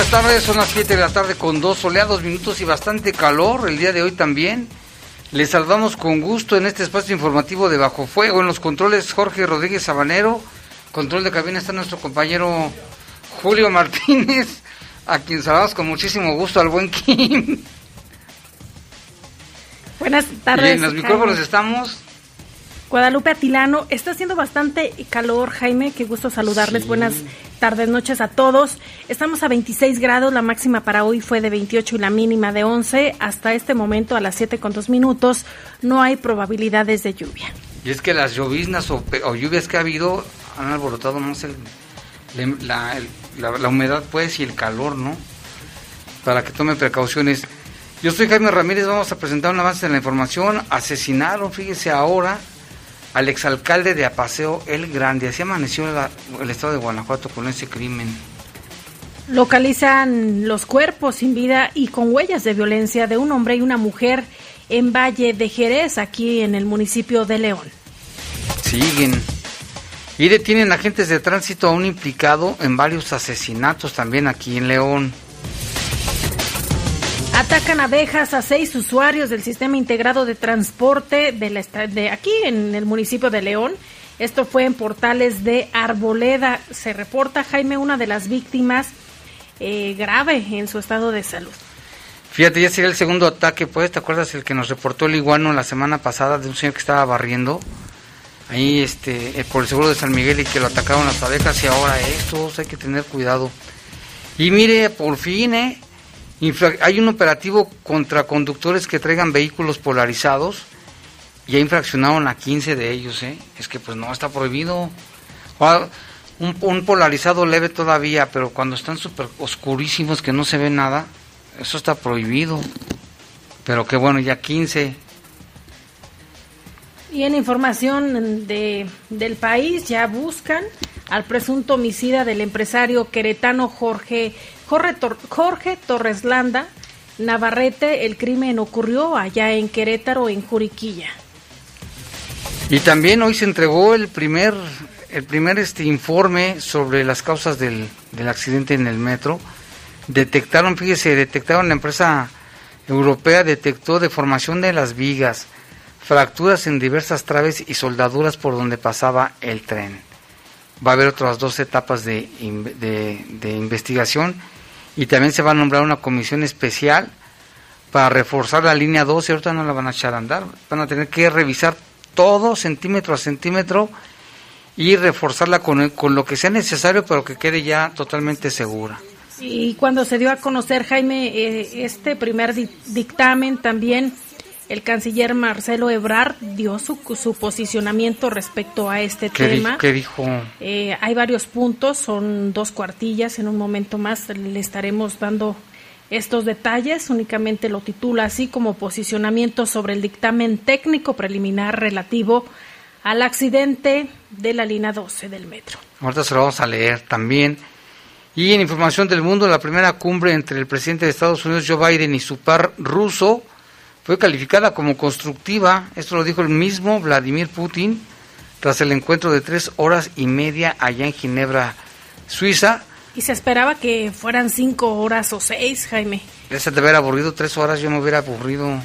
Buenas tardes, son las 7 de la tarde con dos soleados minutos y bastante calor el día de hoy también. Les saludamos con gusto en este espacio informativo de Bajo Fuego. En los controles Jorge Rodríguez Sabanero. Control de cabina está nuestro compañero Julio Martínez, a quien saludamos con muchísimo gusto al buen Kim. Buenas tardes. Y en los micrófonos estamos. Guadalupe Atilano, está haciendo bastante calor, Jaime, qué gusto saludarles. Buenas tardes, noches a todos. Estamos a 26 grados, la máxima para hoy fue de 28 y la mínima de 11. Hasta este momento, a las 7 con 2 minutos, no hay probabilidades de lluvia. Y es que las lloviznas o, lluvias que ha habido han alborotado más el, la, la, humedad, pues, y el calor, ¿no? Para que tome precauciones. Yo soy Jaime Ramírez, vamos a presentar un avance de la información. Asesinaron, fíjese ahora, al exalcalde de Apaseo El Grande. Así amaneció el estado de Guanajuato con ese crimen. Localizan los cuerpos sin vida y con huellas de violencia de un hombre y una mujer en Valle de Jerez, aquí en el municipio de León. Siguen. Y detienen agentes de tránsito a un implicado en varios asesinatos también aquí en León. Atacan abejas a seis usuarios del sistema integrado de transporte de, la, de aquí en el municipio de León. Esto fue en Portales de Arboleda. Se reporta, Jaime, una de las víctimas eh, grave en su estado de salud. Fíjate, ya sería el segundo ataque, pues, ¿te acuerdas el que nos reportó el iguano la semana pasada de un señor que estaba barriendo? Ahí, este, eh, por el seguro de San Miguel y que lo atacaron las abejas y ahora estos, hay que tener cuidado. Y mire, por fin, ¿eh? Hay un operativo contra conductores que traigan vehículos polarizados. Ya infraccionaron a 15 de ellos, ¿eh? Es que pues no, está prohibido. Un, un polarizado leve todavía, pero cuando están súper oscurísimos que no se ve nada, eso está prohibido. Pero qué bueno, ya 15. Y en información de, del país ya buscan al presunto homicida del empresario queretano Jorge Jorge, Torres Landa, Navarrete, el crimen ocurrió allá en Querétaro, en Juriquilla. Y también hoy se entregó el primer, el primer este informe sobre las causas del, del accidente en el metro. Detectaron, fíjese, detectaron la empresa europea, detectó deformación de las vigas, fracturas en diversas traves y soldaduras por donde pasaba el tren. Va a haber otras dos etapas de, de investigación y también se va a nombrar una comisión especial para reforzar la línea 12, ahorita no la van a echar a andar, van a tener que revisar todo centímetro a centímetro y reforzarla con, con lo que sea necesario, pero que quede ya totalmente segura. Y cuando se dio a conocer, Jaime, eh, este primer dictamen también el canciller Marcelo Ebrard dio su, su posicionamiento respecto a este tema. ¿Qué dijo? Eh, hay varios puntos, son dos cuartillas. En un momento más le estaremos dando estos detalles. Únicamente lo titula así como posicionamiento sobre el dictamen técnico preliminar relativo al accidente de la línea 12 del metro. Ahorita se lo vamos a leer también. Y en información del mundo, la primera cumbre entre el presidente de Estados Unidos, Joe Biden, y su par ruso, fue calificada como constructiva, esto lo dijo el mismo Vladimir Putin, tras el encuentro de tres horas y media allá en Ginebra, Suiza. Y se esperaba que fueran cinco horas o seis, Jaime. Ese te hubiera aburrido tres horas, yo me hubiera aburrido.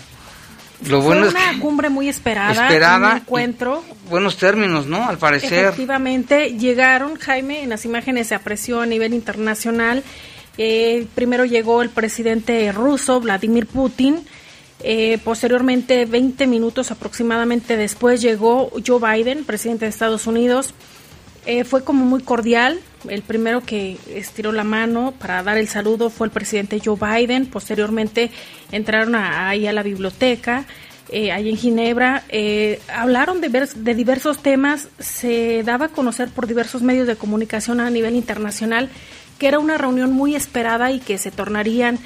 Lo Fue bueno una cumbre muy esperada, esperada un encuentro. Buenos términos, ¿no? Al parecer. Efectivamente, llegaron, Jaime, en las imágenes se apreció a nivel internacional. Eh, primero llegó el presidente ruso, Vladimir Putin, Eh, posteriormente, 20 minutos aproximadamente después, llegó Joe Biden, presidente de Estados Unidos. Eh, fue como muy cordial. El primero que estiró la mano para dar el saludo fue el presidente Joe Biden. Posteriormente entraron ahí a la biblioteca, eh, ahí en Ginebra. Eh, hablaron de, de diversos temas. Se daba a conocer por diversos medios de comunicación a nivel internacional que era una reunión muy esperada y que se tornarían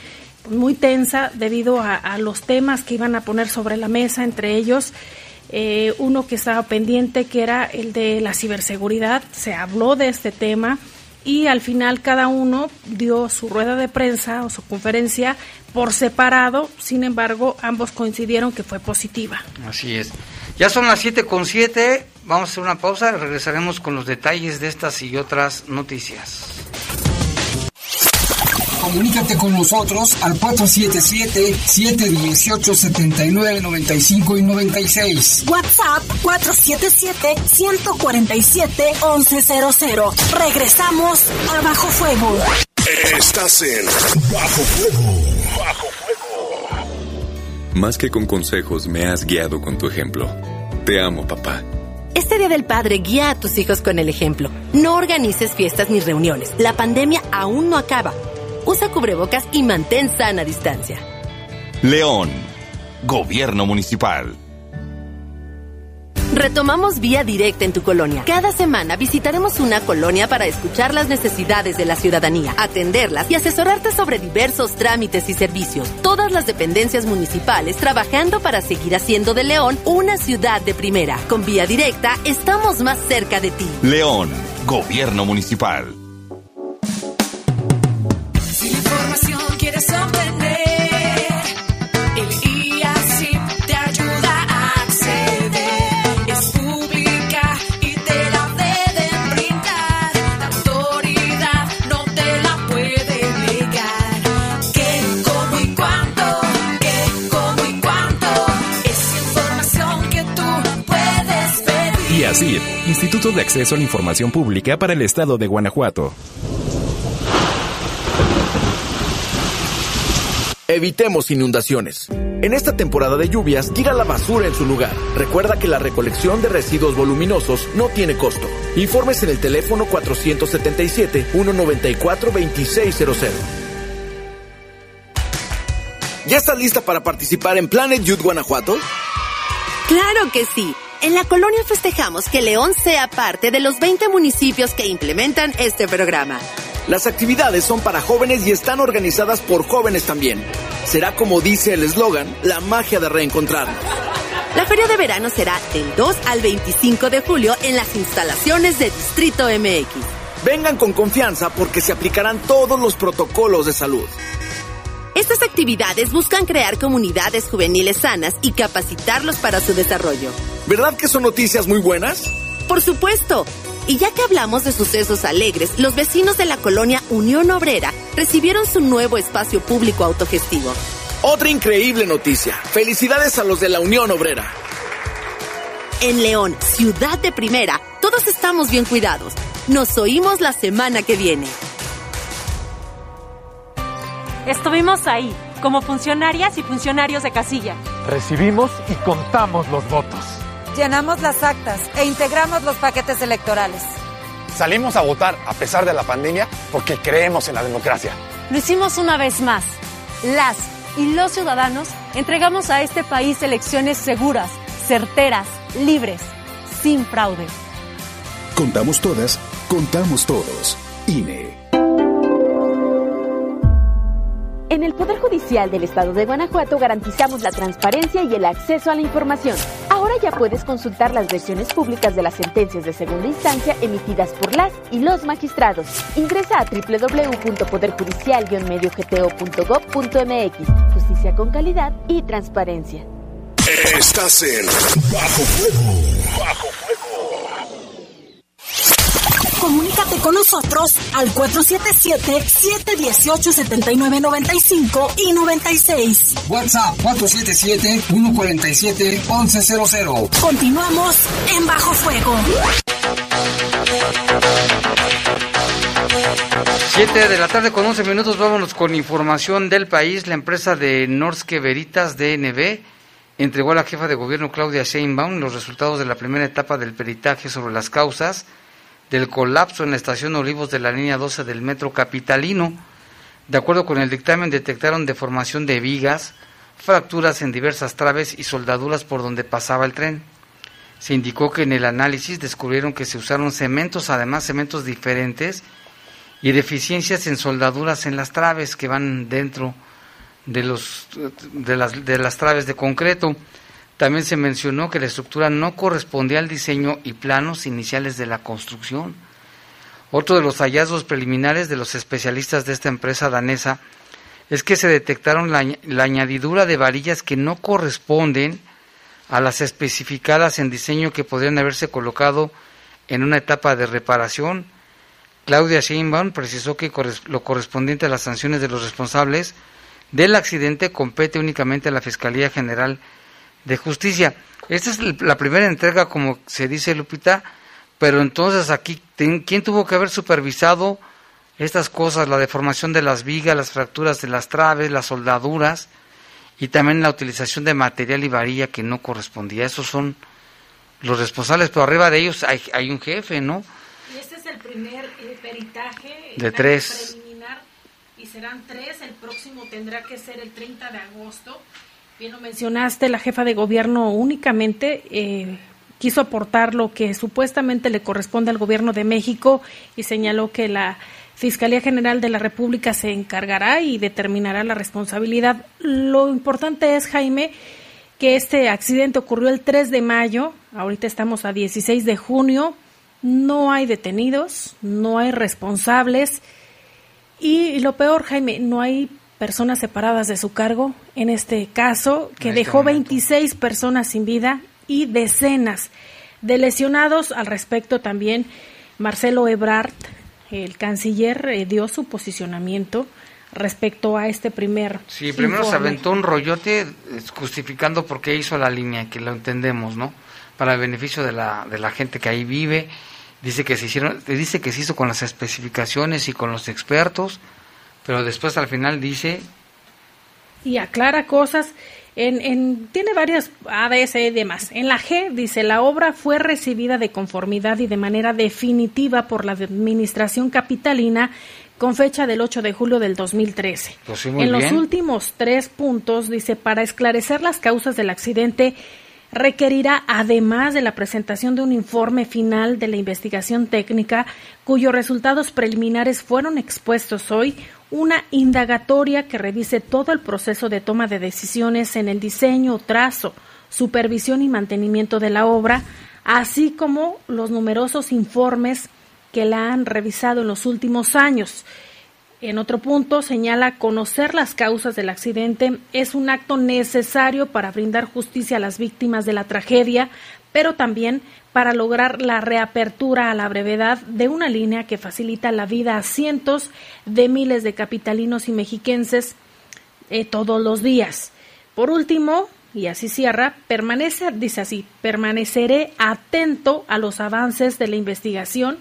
muy tensa debido a, los temas que iban a poner sobre la mesa, entre ellos eh, uno que estaba pendiente, que era el de la ciberseguridad. Se habló de este tema y al final cada uno dio su rueda de prensa o su conferencia por separado, sin embargo ambos coincidieron que fue positiva. Así es. Ya son las 7 con 7, vamos a hacer una pausa regresaremos con los detalles de estas y otras noticias. Comunícate con nosotros al 477-718-7995 y 96. WhatsApp 477-147-1100. Regresamos a Bajo Fuego. Estás en Bajo Fuego. Bajo Fuego. Más que con consejos, me has guiado con tu ejemplo. Te amo, papá. Este Día del Padre guía a tus hijos con el ejemplo. No organices fiestas ni reuniones. La pandemia aún no acaba usa cubrebocas y mantén sana distancia. León, Gobierno Municipal. Retomamos vía directa en tu colonia. Cada semana visitaremos una colonia para escuchar las necesidades de la ciudadanía, atenderlas y asesorarte sobre diversos trámites y servicios. Todas las dependencias municipales trabajando para seguir haciendo de León una ciudad de primera. Con vía directa estamos más cerca de ti. León, Gobierno Municipal. Instituto de Acceso a la Información Pública para el Estado de Guanajuato. Evitemos inundaciones. En esta temporada de lluvias, tira la basura en su lugar. Recuerda que la recolección de residuos voluminosos no tiene costo. Informes en el teléfono 477-194-2600. ¿Ya estás lista para participar en Planet Youth Guanajuato? Claro que sí. En la colonia festejamos que León sea parte de los 20 municipios que implementan este programa. Las actividades son para jóvenes y están organizadas por jóvenes también. Será como dice el eslogan, la magia de reencontrarnos. La feria de verano será del 2 al 25 de julio en las instalaciones de Distrito MX. Vengan con confianza porque se aplicarán todos los protocolos de salud. Estas actividades buscan crear comunidades juveniles sanas y capacitarlos para su desarrollo. ¿Verdad que son noticias muy buenas? Por supuesto. Y ya que hablamos de sucesos alegres, los vecinos de la colonia Unión Obrera recibieron su nuevo espacio público autogestivo. Otra increíble noticia. Felicidades a los de la Unión Obrera. En León, ciudad de primera, todos estamos bien cuidados. Nos oímos la semana que viene. Estuvimos ahí, como funcionarias y funcionarios de casilla. Recibimos y contamos los votos. Llenamos las actas e integramos los paquetes electorales. Salimos a votar a pesar de la pandemia porque creemos en la democracia. Lo hicimos una vez más. Las y los ciudadanos entregamos a este país elecciones seguras, certeras, libres, sin fraude. Contamos todas, contamos todos. INE. En el Poder Judicial del Estado de Guanajuato garantizamos la transparencia y el acceso a la información. Ahora ya puedes consultar las versiones públicas de las sentencias de segunda instancia emitidas por las y los magistrados. Ingresa a www.poderjudicial-mediogto.gov.mx. Justicia con calidad y transparencia. Estás en Bajo. Bajo Comunícate con nosotros al 477-718-7995 y 96. WhatsApp 477-147-1100. Continuamos en Bajo Fuego. 7 de la tarde con 11 minutos, vámonos con información del país. La empresa de Norske Veritas DNB entregó a la jefa de gobierno Claudia Sheinbaum los resultados de la primera etapa del peritaje sobre las causas del colapso en la estación Olivos de la línea 12 del metro capitalino. De acuerdo con el dictamen, detectaron deformación de vigas, fracturas en diversas traves y soldaduras por donde pasaba el tren. Se indicó que en el análisis descubrieron que se usaron cementos, además cementos diferentes, y deficiencias en soldaduras en las traves que van dentro de, los, de, las, de las traves de concreto. También se mencionó que la estructura no correspondía al diseño y planos iniciales de la construcción. Otro de los hallazgos preliminares de los especialistas de esta empresa danesa es que se detectaron la, añadidura de varillas que no corresponden a las especificadas en diseño que podrían haberse colocado en una etapa de reparación Claudia Sheinbaum precisó que lo correspondiente a las sanciones de los responsables del accidente compete únicamente a la Fiscalía General de Justicia. Esta es la primera entrega, como se dice Lupita, pero entonces aquí, ¿quién tuvo que haber supervisado estas cosas? La deformación de las vigas, las fracturas de las traves, las soldaduras y también la utilización de material y varilla que no correspondía. Esos son los responsables, pero arriba de ellos hay, hay un jefe, ¿no? Y este es el primer peritaje de tres. preliminar y serán tres. El próximo tendrá que ser el 30 de agosto. Bien lo mencionaste, la jefa de gobierno únicamente eh, quiso aportar lo que supuestamente le corresponde al gobierno de México y señaló que la Fiscalía General de la República se encargará y determinará la responsabilidad. Lo importante es, Jaime, que este accidente ocurrió el 3 de mayo, ahorita estamos a 16 de junio, no hay detenidos, no hay responsables y, lo peor, Jaime, no hay personas separadas de su cargo en este caso que este dejó 26 personas sin vida y decenas de lesionados. Al respecto también Marcelo Ebrard, el canciller, eh, dio su posicionamiento respecto a este primer. Sí, primero se aventó un rollote eh, justificando por qué hizo la línea, que lo entendemos, ¿no? Para el beneficio de la, de la gente que ahí vive dice que se hicieron, dice que se hizo con las especificaciones y con los expertos, pero después al final dice y aclara cosas en, en, tiene varias ADS y demás. En la G dice, la obra fue recibida de conformidad y de manera definitiva por la Administración Capitalina con fecha del 8 de julio del 2013. Pues en los últimos tres puntos dice, para esclarecer las causas del accidente, requerirá, además de la presentación de un informe final de la investigación técnica, cuyos resultados preliminares fueron expuestos hoy, una indagatoria que revise todo el proceso de toma de decisiones en el diseño, trazo, supervisión y mantenimiento de la obra, así como los numerosos informes que la han revisado en los últimos años. En otro punto señala conocer las causas del accidente es un acto necesario para brindar justicia a las víctimas de la tragedia, pero también para lograr la reapertura a la brevedad de una línea que facilita la vida a cientos de miles de capitalinos y mexiquenses eh, todos los días. Por último, y así cierra, permanece, dice así, permaneceré atento a los avances de la investigación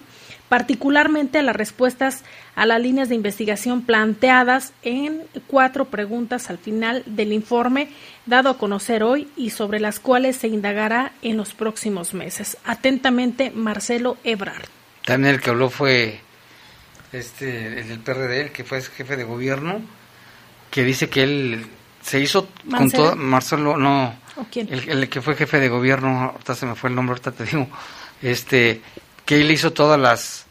particularmente a las respuestas a las líneas de investigación planteadas en cuatro preguntas al final del informe dado a conocer hoy y sobre las cuales se indagará en los próximos meses. Atentamente, Marcelo Ebrard. También el que habló fue este el del PRD, el que fue jefe de gobierno, que dice que él se hizo con todo Marcelo no El, el, que fue jefe de gobierno ahorita se me fue el nombre ahorita te digo este que él hizo todas las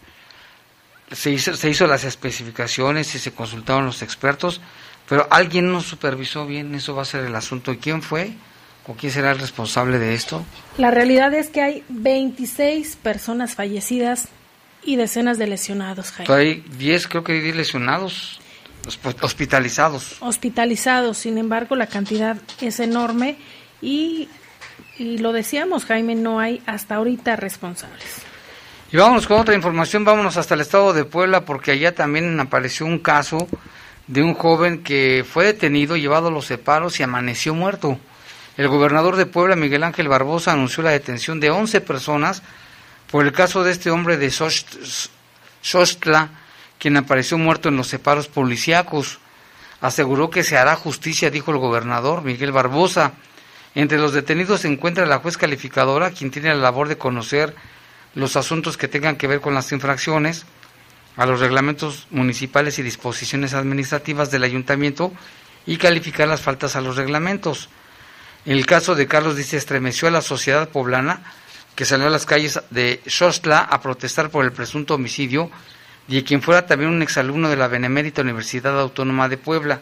se hizo, se hizo las especificaciones y se consultaron los expertos, pero alguien no supervisó bien, eso va a ser el asunto. ¿Y quién fue? ¿O quién será el responsable de esto? La realidad es que hay 26 personas fallecidas y decenas de lesionados, Jaime. Hay 10, creo que 10 lesionados, hospitalizados. Hospitalizados, sin embargo, la cantidad es enorme y, y lo decíamos, Jaime, no hay hasta ahorita responsables. Vámonos con otra información, vámonos hasta el estado de Puebla porque allá también apareció un caso de un joven que fue detenido, llevado a los separos y amaneció muerto. El gobernador de Puebla, Miguel Ángel Barbosa, anunció la detención de 11 personas por el caso de este hombre de Xostla quien apareció muerto en los separos policíacos. Aseguró que se hará justicia, dijo el gobernador Miguel Barbosa. Entre los detenidos se encuentra la juez calificadora, quien tiene la labor de conocer los asuntos que tengan que ver con las infracciones a los reglamentos municipales y disposiciones administrativas del ayuntamiento y calificar las faltas a los reglamentos. En el caso de Carlos dice estremeció a la sociedad poblana que salió a las calles de Xostla a protestar por el presunto homicidio y quien fuera también un exalumno de la Benemérita Universidad Autónoma de Puebla.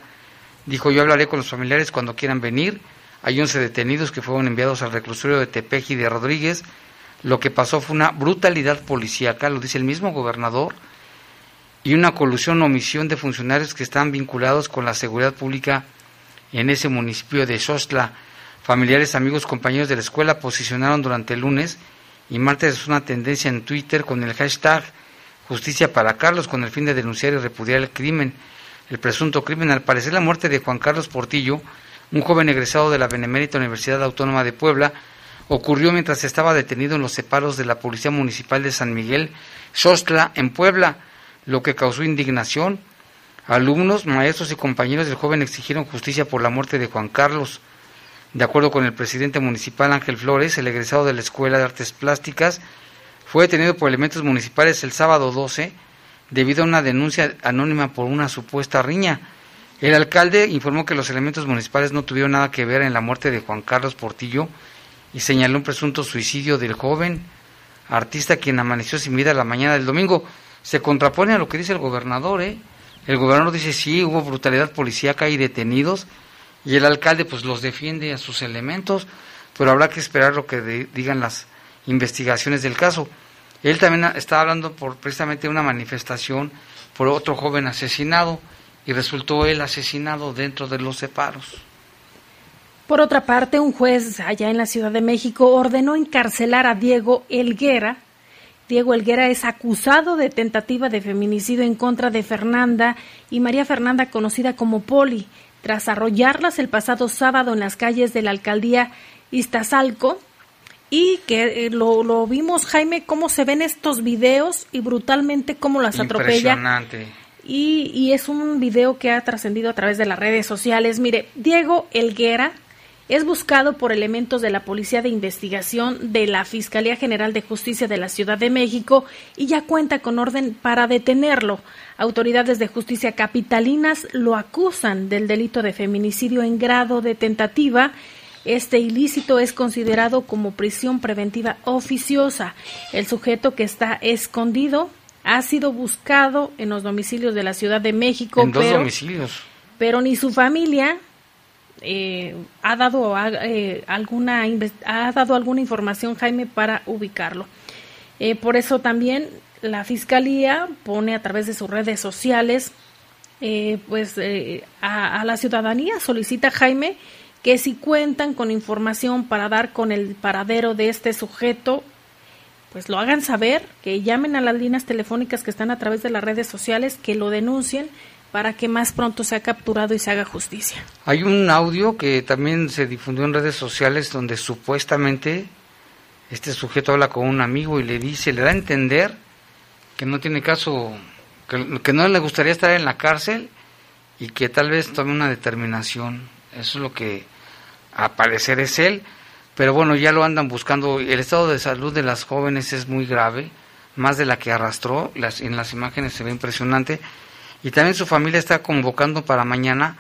Dijo, yo hablaré con los familiares cuando quieran venir hay 11 detenidos que fueron enviados al reclusorio de Tepeji de Rodríguez. Lo que pasó fue una brutalidad policíaca, lo dice el mismo gobernador, y una colusión o omisión de funcionarios que están vinculados con la seguridad pública en ese municipio de Xostla. Familiares, amigos, compañeros de la escuela posicionaron durante el lunes y martes una tendencia en Twitter con el hashtag Justicia para Carlos con el fin de denunciar y repudiar el crimen, el presunto crimen. Al parecer la muerte de Juan Carlos Portillo un joven egresado de la Benemérita Universidad Autónoma de Puebla, ocurrió mientras estaba detenido en los separos de la Policía Municipal de San Miguel, Xostla, en Puebla, lo que causó indignación. Alumnos, maestros y compañeros del joven exigieron justicia por la muerte de Juan Carlos. De acuerdo con el presidente municipal Ángel Flores, el egresado de la Escuela de Artes Plásticas fue detenido por elementos municipales el sábado 12 debido a una denuncia anónima por una supuesta riña. El alcalde informó que los elementos municipales no tuvieron nada que ver en la muerte de Juan Carlos Portillo y señaló un presunto suicidio del joven artista quien amaneció sin vida la mañana del domingo. Se contrapone a lo que dice el gobernador, ¿eh? El gobernador dice sí, hubo brutalidad policíaca y detenidos y el alcalde pues los defiende a sus elementos, pero habrá que esperar lo que digan las investigaciones del caso. Él también está hablando por precisamente una manifestación por otro joven asesinado y resultó él asesinado dentro de los separos. Por otra parte, un juez allá en la Ciudad de México ordenó encarcelar a Diego Elguera. Diego Elguera es acusado de tentativa de feminicidio en contra de Fernanda y María Fernanda, conocida como Poli, tras arrollarlas el pasado sábado en las calles de la alcaldía Iztazalco. Y que eh, lo, lo vimos, Jaime, cómo se ven estos videos y brutalmente cómo las atropella. Impresionante y, es un video que ha trascendido a través de las redes sociales. Mire, Diego Elguera es buscado por elementos de la Policía de Investigación de la Fiscalía General de Justicia de la Ciudad de México y ya cuenta con orden para detenerlo. Autoridades de justicia capitalinas lo acusan del delito de feminicidio en grado de tentativa. Este ilícito es considerado como prisión preventiva oficiosa. El sujeto que está escondido ha sido buscado en los domicilios de la Ciudad de México. En dos domicilios. Pero ni su familia eh, ha dado eh, alguna ha dado alguna información Jaime para ubicarlo. Eh, por eso también la fiscalía pone a través de sus redes sociales, pues a, a la ciudadanía solicita Jaime que si cuentan con información para dar con el paradero de este sujeto pues lo hagan saber, que llamen a las líneas telefónicas que están a través de las redes sociales, que lo denuncien para que más pronto sea capturado y se haga justicia. Hay un audio que también se difundió en redes sociales donde supuestamente este sujeto habla con un amigo y le dice, le da a entender que no tiene caso, que, no le gustaría estar en la cárcel y que tal vez tome una determinación. Eso es lo que a parecer es él pero bueno, ya lo andan buscando. El estado de salud de las jóvenes es muy grave, más de la que arrastró, las, en las imágenes se ve impresionante. Y también su familia está convocando para mañana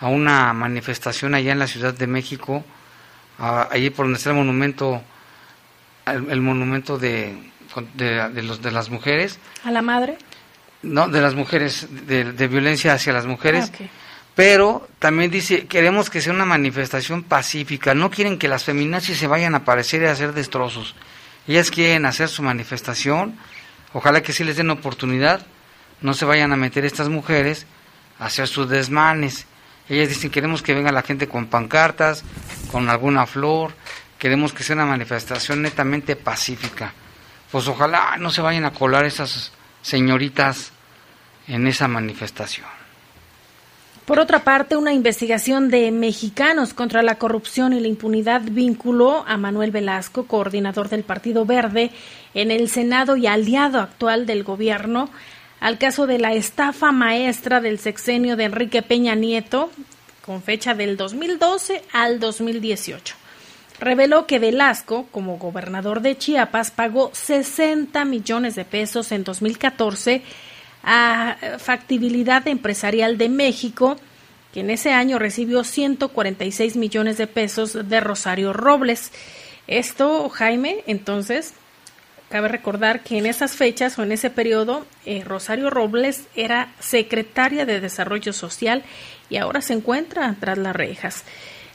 a una manifestación allá en la Ciudad de México, allí por donde está el monumento, el, monumento de, de, los, de las mujeres. ¿A la madre? No, de las mujeres, de, violencia hacia las mujeres. Ah, pero también dice, queremos que sea una manifestación pacífica, no quieren que las feminazis se vayan a aparecer y a hacer destrozos. Ellas quieren hacer su manifestación, ojalá que sí les den oportunidad, no se vayan a meter estas mujeres a hacer sus desmanes. Ellas dicen, queremos que venga la gente con pancartas, con alguna flor, queremos que sea una manifestación netamente pacífica. Pues ojalá no se vayan a colar esas señoritas en esa manifestación. Por otra parte, una investigación de mexicanos contra la corrupción y la impunidad vinculó a Manuel Velasco, coordinador del Partido Verde en el Senado y aliado actual del gobierno, al caso de la estafa maestra del sexenio de Enrique Peña Nieto, con fecha del 2012 al 2018. Reveló que Velasco, como gobernador de Chiapas, pagó 60 millones de pesos en 2014 a Factibilidad Empresarial de México, que en ese año recibió 146 millones de pesos de Rosario Robles. Esto, Jaime, entonces, cabe recordar que en esas fechas o en ese periodo, eh, Rosario Robles era secretaria de Desarrollo Social y ahora se encuentra tras las rejas.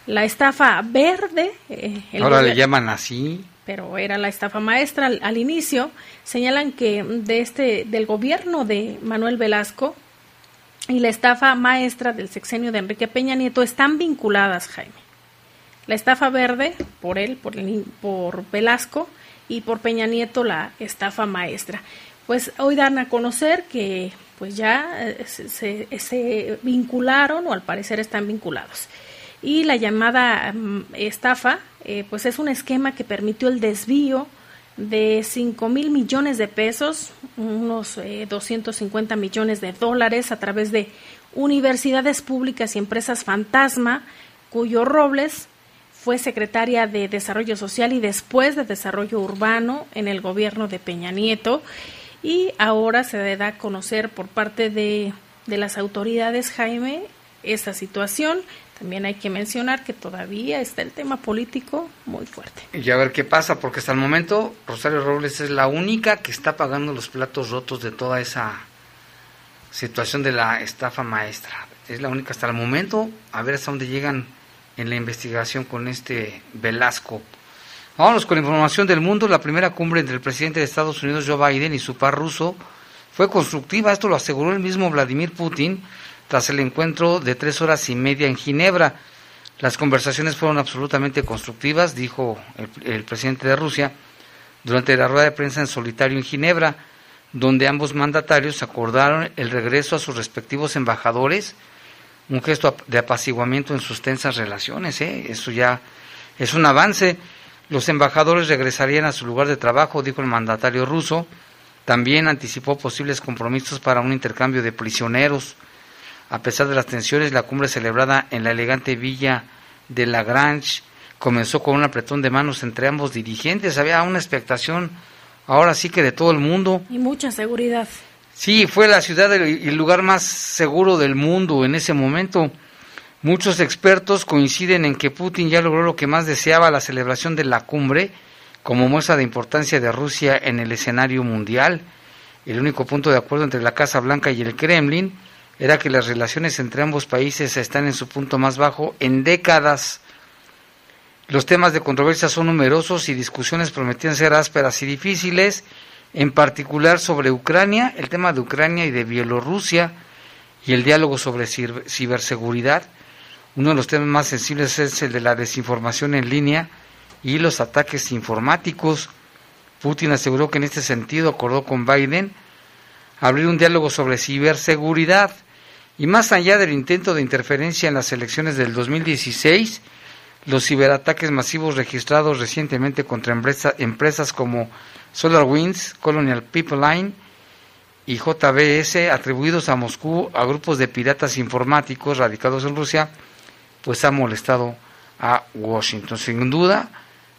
La estafa verde. Eh, ahora le llaman así. Pero era la estafa maestra al, al, inicio. Señalan que de este del gobierno de Manuel Velasco y la estafa maestra del sexenio de Enrique Peña Nieto están vinculadas, Jaime. La estafa verde por él, por, por Velasco y por Peña Nieto la estafa maestra. Pues hoy dan a conocer que pues ya eh, se, vincularon o al parecer están vinculados. Y la llamada mm, estafa, eh, pues es un esquema que permitió el desvío de 5 mil millones de pesos, unos 250 eh, millones de dólares a través de universidades públicas y empresas fantasma, cuyo Robles fue secretaria de Desarrollo Social y después de Desarrollo Urbano en el gobierno de Peña Nieto y ahora se da a conocer por parte de, de las autoridades, Jaime, esta situación. También hay que mencionar que todavía está el tema político muy fuerte. Y a ver qué pasa, porque hasta el momento Rosario Robles es la única que está pagando los platos rotos de toda esa situación de la estafa maestra. Es la única hasta el momento, a ver hasta dónde llegan en la investigación con este Velasco. Vámonos con la información del mundo. La primera cumbre entre el presidente de Estados Unidos, Joe Biden, y su par ruso fue constructiva. Esto lo aseguró el mismo Vladimir Putin tras el encuentro de tres horas y media en Ginebra. Las conversaciones fueron absolutamente constructivas, dijo el, el presidente de Rusia durante la rueda de prensa en solitario en Ginebra, donde ambos mandatarios acordaron el regreso a sus respectivos embajadores, un gesto de apaciguamiento en sus tensas relaciones. ¿eh? Eso ya es un avance. Los embajadores regresarían a su lugar de trabajo, dijo el mandatario ruso. También anticipó posibles compromisos para un intercambio de prisioneros. A pesar de las tensiones, la cumbre celebrada en la elegante villa de Lagrange comenzó con un apretón de manos entre ambos dirigentes. Había una expectación, ahora sí que de todo el mundo. Y mucha seguridad. Sí, fue la ciudad y el lugar más seguro del mundo en ese momento. Muchos expertos coinciden en que Putin ya logró lo que más deseaba, la celebración de la cumbre, como muestra de importancia de Rusia en el escenario mundial. El único punto de acuerdo entre la Casa Blanca y el Kremlin era que las relaciones entre ambos países están en su punto más bajo en décadas. Los temas de controversia son numerosos y discusiones prometían ser ásperas y difíciles, en particular sobre Ucrania, el tema de Ucrania y de Bielorrusia y el diálogo sobre ciberseguridad. Uno de los temas más sensibles es el de la desinformación en línea y los ataques informáticos. Putin aseguró que en este sentido acordó con Biden abrir un diálogo sobre ciberseguridad y más allá del intento de interferencia en las elecciones del 2016, los ciberataques masivos registrados recientemente contra empresas como SolarWinds, Colonial Pipeline y JBS atribuidos a Moscú a grupos de piratas informáticos radicados en Rusia pues ha molestado a Washington. Sin duda,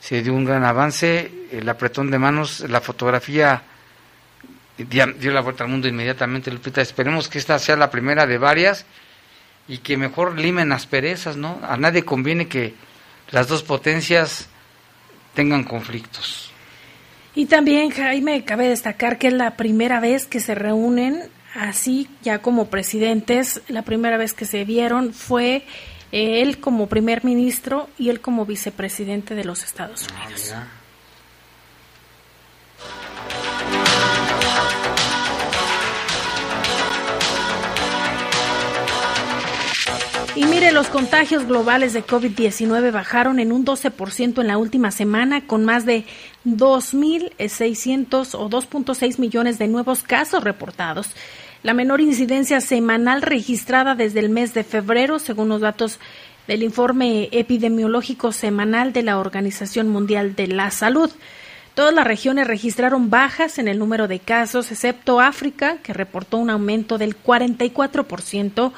se dio un gran avance, el apretón de manos, la fotografía dio la vuelta al mundo inmediatamente, Lupita. Esperemos que esta sea la primera de varias y que mejor limen asperezas, ¿no? A nadie conviene que las dos potencias tengan conflictos. Y también, Jaime, cabe destacar que es la primera vez que se reúnen así, ya como presidentes, la primera vez que se vieron fue él como primer ministro y él como vicepresidente de los Estados ah, Y mire, los contagios globales de COVID-19 bajaron en un 12% en la última semana, con más de 2.600 o 2.6 millones de nuevos casos reportados la menor incidencia semanal registrada desde el mes de febrero, según los datos del informe epidemiológico semanal de la Organización Mundial de la Salud. Todas las regiones registraron bajas en el número de casos, excepto África, que reportó un aumento del 44%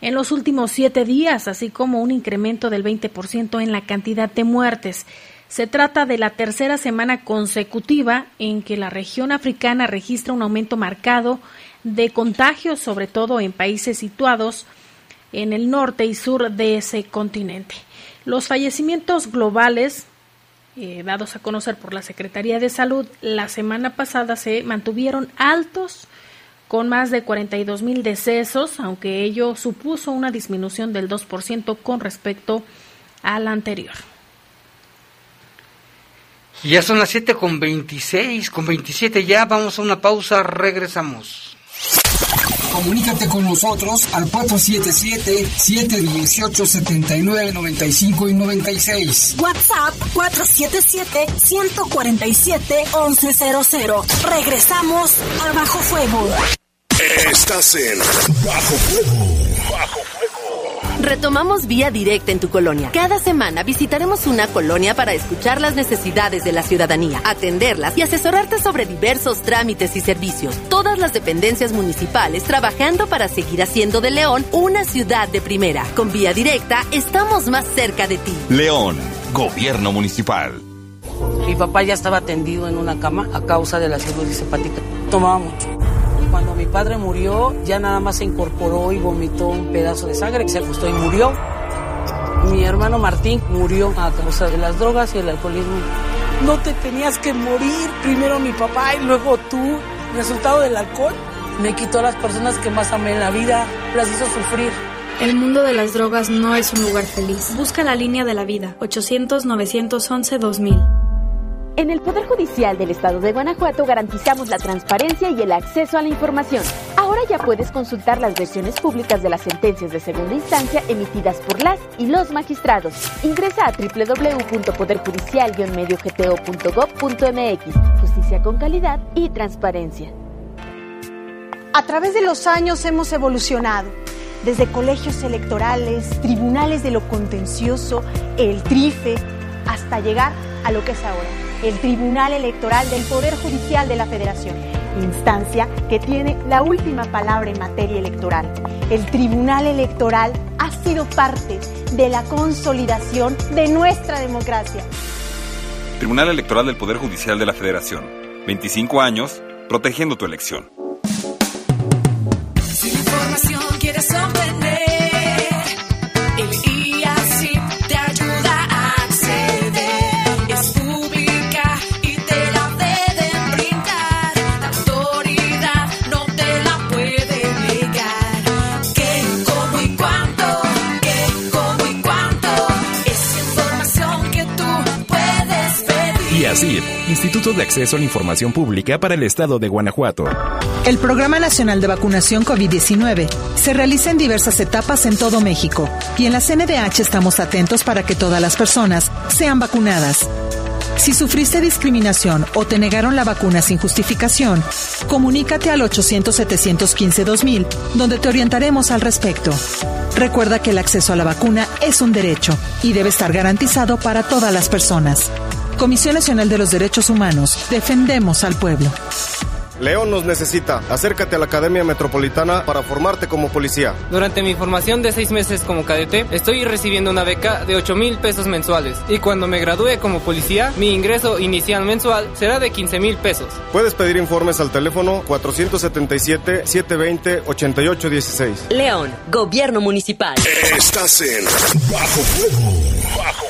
en los últimos siete días, así como un incremento del 20% en la cantidad de muertes. Se trata de la tercera semana consecutiva en que la región africana registra un aumento marcado de contagios, sobre todo en países situados en el norte y sur de ese continente. Los fallecimientos globales eh, dados a conocer por la Secretaría de Salud la semana pasada se mantuvieron altos con más de 42 mil decesos, aunque ello supuso una disminución del 2% con respecto al anterior. Ya son las 7 con 26, con 27 ya, vamos a una pausa, regresamos. Comunícate con nosotros al 477-718-7995 y 96. WhatsApp 477-147-1100. Regresamos a Bajo Fuego. Estás en Bajo Fuego. Bajo Retomamos vía directa en tu colonia. Cada semana visitaremos una colonia para escuchar las necesidades de la ciudadanía, atenderlas y asesorarte sobre diversos trámites y servicios. Todas las dependencias municipales trabajando para seguir haciendo de León una ciudad de primera. Con vía directa estamos más cerca de ti. León, Gobierno Municipal. Mi papá ya estaba tendido en una cama a causa de la cirrosis hepática. Tomaba mucho. Cuando mi padre murió, ya nada más se incorporó y vomitó un pedazo de sangre, se acostó y murió. Mi hermano Martín murió a causa de las drogas y el alcoholismo. No te tenías que morir, primero mi papá y luego tú. Resultado del alcohol me quitó a las personas que más amé en la vida, las hizo sufrir. El mundo de las drogas no es un lugar feliz. Busca la línea de la vida, 800-911-2000. En el Poder Judicial del Estado de Guanajuato garantizamos la transparencia y el acceso a la información. Ahora ya puedes consultar las versiones públicas de las sentencias de segunda instancia emitidas por las y los magistrados. Ingresa a www.poderjudicial-mediogto.gov.mx. Justicia con calidad y transparencia. A través de los años hemos evolucionado, desde colegios electorales, tribunales de lo contencioso, el TRIFE, hasta llegar a lo que es ahora, el Tribunal Electoral del Poder Judicial de la Federación, instancia que tiene la última palabra en materia electoral. El Tribunal Electoral ha sido parte de la consolidación de nuestra democracia. Tribunal Electoral del Poder Judicial de la Federación. 25 años protegiendo tu elección. Si la información quieres obtener, Instituto de Acceso a la Información Pública para el Estado de Guanajuato. El Programa Nacional de Vacunación COVID-19 se realiza en diversas etapas en todo México y en la CNDH estamos atentos para que todas las personas sean vacunadas. Si sufriste discriminación o te negaron la vacuna sin justificación, comunícate al 800-715-2000, donde te orientaremos al respecto. Recuerda que el acceso a la vacuna es un derecho y debe estar garantizado para todas las personas. Comisión Nacional de los Derechos Humanos, defendemos al pueblo. León nos necesita. Acércate a la Academia Metropolitana para formarte como policía. Durante mi formación de seis meses como cadete, estoy recibiendo una beca de 8 mil pesos mensuales. Y cuando me gradúe como policía, mi ingreso inicial mensual será de 15 mil pesos. Puedes pedir informes al teléfono 477-720-8816. León, Gobierno Municipal. Estás en Bajo Fuego. Bajo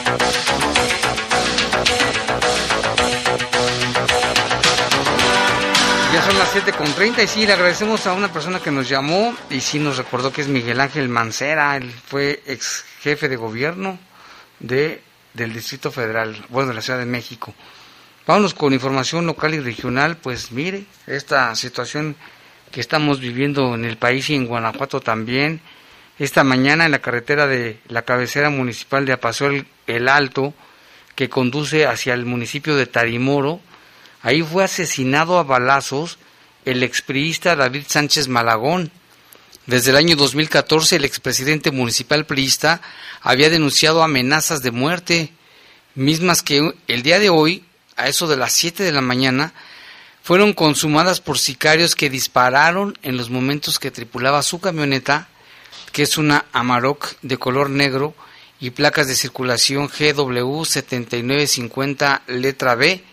7 con 30 y sí, le agradecemos a una persona que nos llamó y sí nos recordó que es Miguel Ángel Mancera, él fue ex jefe de gobierno de, del Distrito Federal, bueno, de la Ciudad de México. Vámonos con información local y regional, pues mire, esta situación que estamos viviendo en el país y en Guanajuato también, esta mañana en la carretera de la cabecera municipal de Apasó el, el Alto, que conduce hacia el municipio de Tarimoro. Ahí fue asesinado a balazos el expriista David Sánchez Malagón. Desde el año 2014 el expresidente municipal priista había denunciado amenazas de muerte, mismas que el día de hoy, a eso de las 7 de la mañana, fueron consumadas por sicarios que dispararon en los momentos que tripulaba su camioneta, que es una Amarok de color negro y placas de circulación GW 7950 letra B.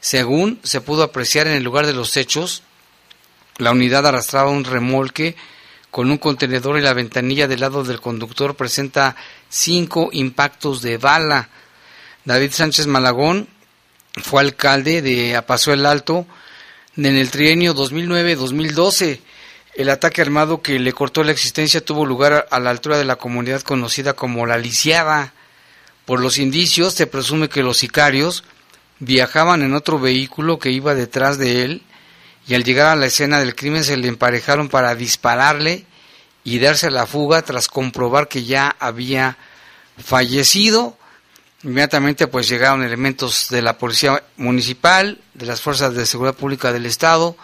Según se pudo apreciar en el lugar de los hechos, la unidad arrastraba un remolque con un contenedor y la ventanilla del lado del conductor presenta cinco impactos de bala. David Sánchez Malagón fue alcalde de Apaso el Alto en el trienio 2009-2012. El ataque armado que le cortó la existencia tuvo lugar a la altura de la comunidad conocida como La Lisiada. Por los indicios se presume que los sicarios viajaban en otro vehículo que iba detrás de él y al llegar a la escena del crimen se le emparejaron para dispararle y darse la fuga tras comprobar que ya había fallecido. Inmediatamente pues llegaron elementos de la Policía Municipal, de las Fuerzas de Seguridad Pública del Estado,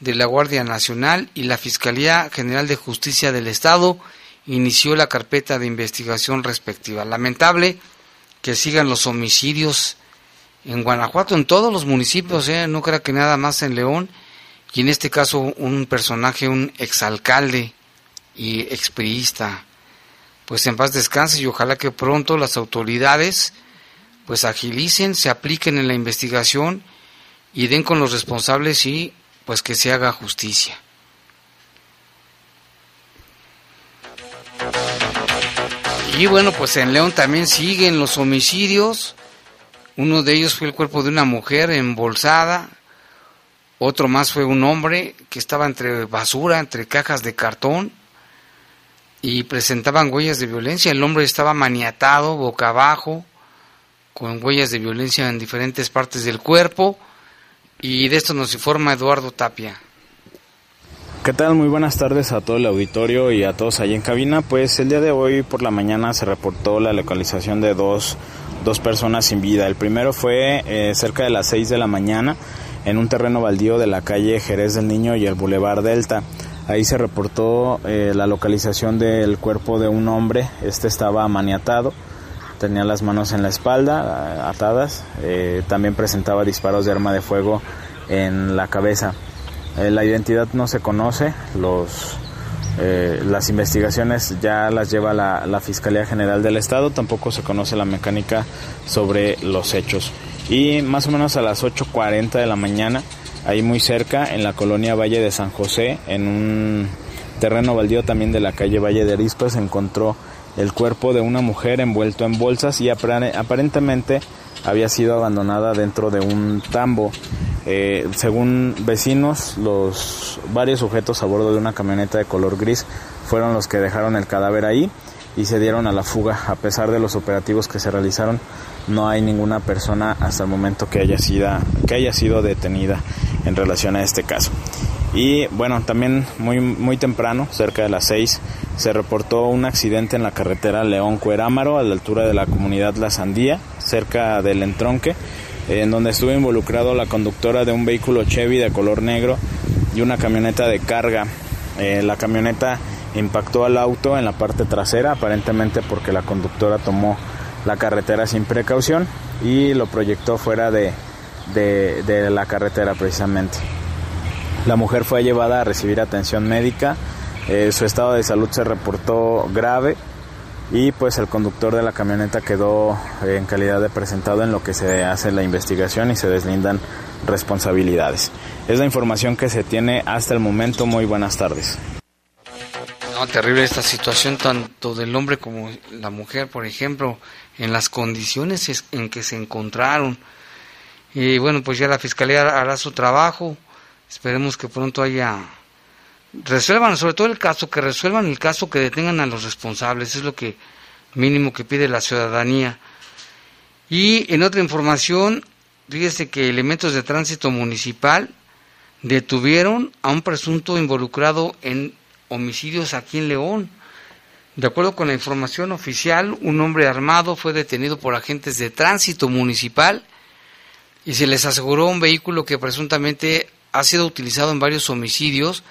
de la Guardia Nacional y la Fiscalía General de Justicia del Estado inició la carpeta de investigación respectiva. Lamentable que sigan los homicidios en Guanajuato, en todos los municipios, ¿eh? no creo que nada más en León, y en este caso un personaje, un exalcalde y expriista. Pues en paz descanse y ojalá que pronto las autoridades pues agilicen, se apliquen en la investigación y den con los responsables y pues que se haga justicia. Y bueno, pues en León también siguen los homicidios. Uno de ellos fue el cuerpo de una mujer embolsada. Otro más fue un hombre que estaba entre basura, entre cajas de cartón y presentaban huellas de violencia. El hombre estaba maniatado, boca abajo, con huellas de violencia en diferentes partes del cuerpo. Y de esto nos informa Eduardo Tapia. ¿Qué tal? Muy buenas tardes a todo el auditorio y a todos ahí en cabina. Pues el día de hoy por la mañana se reportó la localización de dos, dos personas sin vida. El primero fue eh, cerca de las 6 de la mañana en un terreno baldío de la calle Jerez del Niño y el Boulevard Delta. Ahí se reportó eh, la localización del cuerpo de un hombre. Este estaba maniatado, tenía las manos en la espalda, atadas. Eh, también presentaba disparos de arma de fuego en la cabeza. Eh, la identidad no se conoce, las investigaciones ya las lleva la, Fiscalía General del Estado, tampoco se conoce la mecánica sobre los hechos. Y más o menos a las 8.40 de la mañana ahí muy cerca, en la colonia Valle de San José, en un terreno baldío también de la calle Valle de Arispe, se encontró el cuerpo de una mujer envuelto en bolsas y aparentemente había sido abandonada dentro de un tambo. Eh, según vecinos, los varios sujetos a bordo de una camioneta de color gris fueron los que dejaron el cadáver ahí y se dieron a la fuga. A pesar de los operativos que se realizaron, no hay ninguna persona hasta el momento que haya sido, que haya sido detenida en relación a este caso. Y bueno, también muy, muy temprano, cerca de las 6, se reportó un accidente en la carretera León-Cuerámaro a la altura de la comunidad La Sandía, cerca del entronque, en donde estuvo involucrado la conductora de un vehículo Chevy de color negro y una camioneta de carga. Eh, la camioneta impactó al auto en la parte trasera, aparentemente porque la conductora tomó la carretera sin precaución y lo proyectó fuera de, de, la carretera precisamente. La mujer fue llevada a recibir atención médica, eh, su estado de salud se reportó grave y pues el conductor de la camioneta quedó en calidad de presentado en lo que se hace la investigación y se deslindan responsabilidades. Es la información que se tiene hasta el momento. Muy buenas tardes. No, terrible esta situación tanto del hombre como la mujer, por ejemplo, en las condiciones en que se encontraron. Y bueno, pues ya la fiscalía hará su trabajo. Esperemos que pronto haya resuelvan sobre todo el caso, que resuelvan el caso, que detengan a los responsables, es lo que mínimo que pide la ciudadanía. Y en otra información, fíjese que elementos de tránsito municipal detuvieron a un presunto involucrado en homicidios aquí en León. De acuerdo con la información oficial, un hombre armado fue detenido por agentes de tránsito municipal y se les aseguró un vehículo que presuntamente ha sido utilizado en varios homicidios,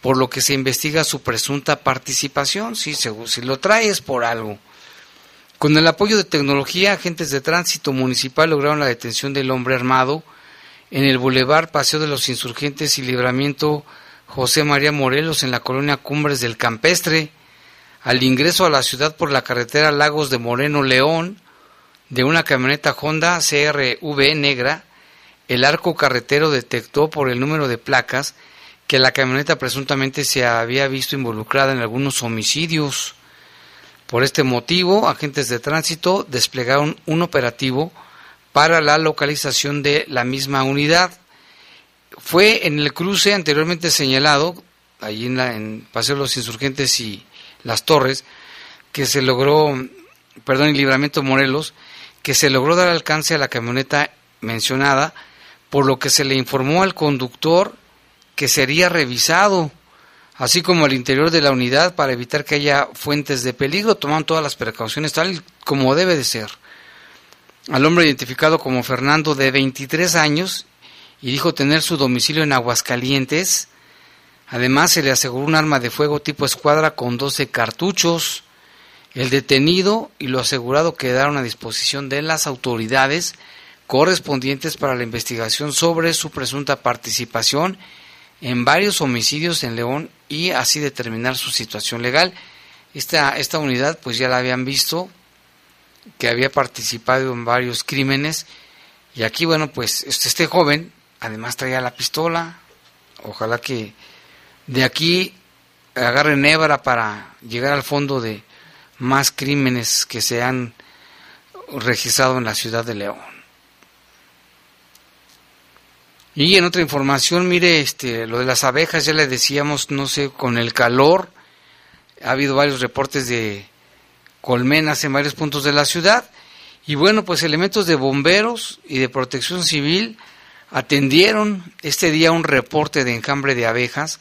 por lo que se investiga su presunta participación. Si, si lo trae es por algo. Con el apoyo de tecnología, agentes de tránsito municipal lograron la detención del hombre armado en el Boulevard Paseo de los Insurgentes y Libramiento José María Morelos en la colonia Cumbres del Campestre al ingreso a la ciudad por la carretera Lagos de Moreno León de una camioneta Honda CRV negra, el arco carretero detectó por el número de placas que la camioneta presuntamente se había visto involucrada en algunos homicidios. Por este motivo, agentes de tránsito desplegaron un operativo para la localización de la misma unidad. Fue en el cruce anteriormente señalado, allí en, la, en Paseo de los Insurgentes y las Torres, que se logró, perdón, en Libramiento Morelos, que se logró dar alcance a la camioneta mencionada, por lo que se le informó al conductor que sería revisado, así como al interior de la unidad para evitar que haya fuentes de peligro, toman todas las precauciones tal como debe de ser. Al hombre identificado como Fernando de 23 años y dijo tener su domicilio en Aguascalientes, Además, se le aseguró un arma de fuego tipo escuadra con 12 cartuchos. El detenido y lo asegurado quedaron a disposición de las autoridades correspondientes para la investigación sobre su presunta participación en varios homicidios en León y así determinar su situación legal. Esta, esta unidad pues ya la habían visto que había participado en varios crímenes y aquí bueno pues este, este joven además traía la pistola ojalá que de aquí agarren hebra para llegar al fondo de más crímenes que se han registrado en la ciudad de León. Y en otra información, mire, este, lo de las abejas, ya le decíamos, no sé, con el calor, ha habido varios reportes de colmenas en varios puntos de la ciudad, y bueno, pues elementos de bomberos y de protección civil atendieron este día un reporte de enjambre de abejas,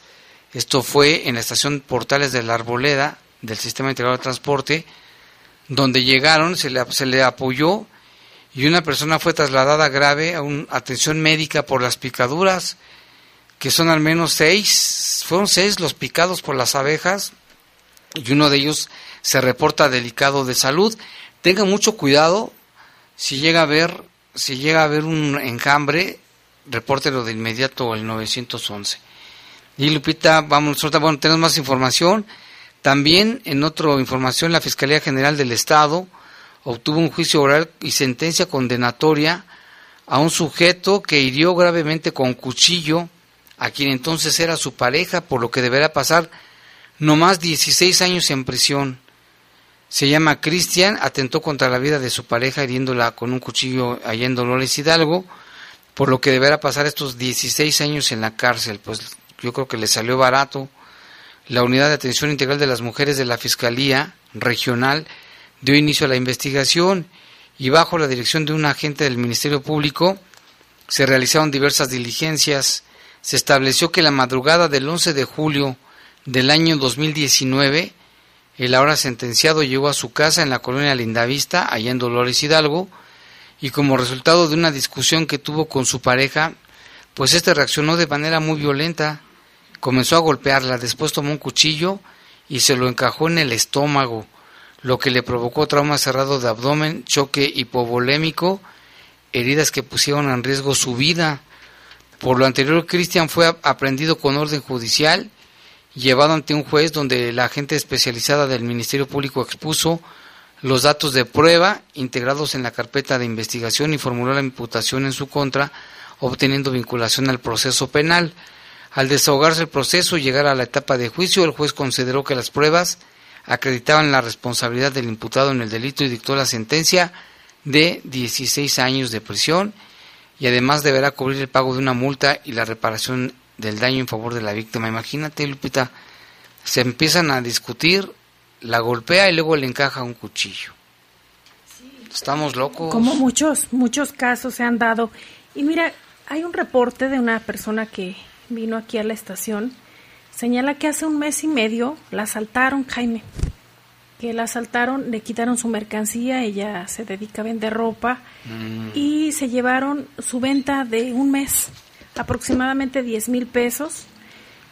esto fue en la estación Portales de la Arboleda del Sistema Integrado de Transporte, donde llegaron, se le, apoyó y una persona fue trasladada grave a una atención médica por las picaduras, que son al menos seis, fueron seis los picados por las abejas y uno de ellos se reporta delicado de salud. Tenga mucho cuidado si llega a ver, si llega a ver un enjambre, repórtelo de inmediato al 911. Y Lupita, vamos, bueno, tenemos más información. También en otra información, la Fiscalía General del Estado obtuvo un juicio oral y sentencia condenatoria a un sujeto que hirió gravemente con cuchillo a quien entonces era su pareja, por lo que deberá pasar no más 16 años en prisión. Se llama Cristian, atentó contra la vida de su pareja hiriéndola con un cuchillo allá en Dolores Hidalgo, por lo que deberá pasar estos 16 años en la cárcel. Pues yo creo que le salió barato. La Unidad de Atención Integral de las Mujeres de la Fiscalía Regional dio inicio a la investigación y bajo la dirección de un agente del Ministerio Público se realizaron diversas diligencias. Se estableció que la madrugada del 11 de julio del año 2019, el ahora sentenciado llegó a su casa en la colonia Lindavista, allá en Dolores Hidalgo, y como resultado de una discusión que tuvo con su pareja, pues este reaccionó de manera muy violenta, comenzó a golpearla, después tomó un cuchillo y se lo encajó en el estómago, lo que le provocó trauma cerrado de abdomen, choque hipovolémico, heridas que pusieron en riesgo su vida. Por lo anterior, Cristian fue aprendido con orden judicial, llevado ante un juez donde la agente especializada del Ministerio Público expuso los datos de prueba integrados en la carpeta de investigación y formuló la imputación en su contra, obteniendo vinculación al proceso penal. Al desahogarse el proceso y llegar a la etapa de juicio, el juez consideró que las pruebas acreditaban la responsabilidad del imputado en el delito y dictó la sentencia de 16 años de prisión y además deberá cubrir el pago de una multa y la reparación del daño en favor de la víctima. Imagínate, Lupita, se empiezan a discutir, la golpea y luego le encaja un cuchillo. Estamos locos. Como muchos, muchos casos se han dado. Y mira, hay un reporte de una persona que vino aquí a la estación, señala que hace un mes y medio la asaltaron, Jaime. que la asaltaron, le quitaron su mercancía, ella se dedica a vender ropa y se llevaron su venta de un mes, aproximadamente 10 mil pesos.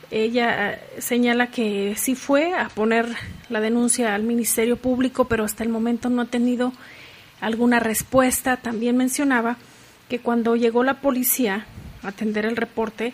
Ella eh, señala que sí fue a poner la denuncia al Ministerio Público, pero hasta el momento no ha tenido alguna respuesta. También mencionaba que cuando llegó la policía a atender el reporte,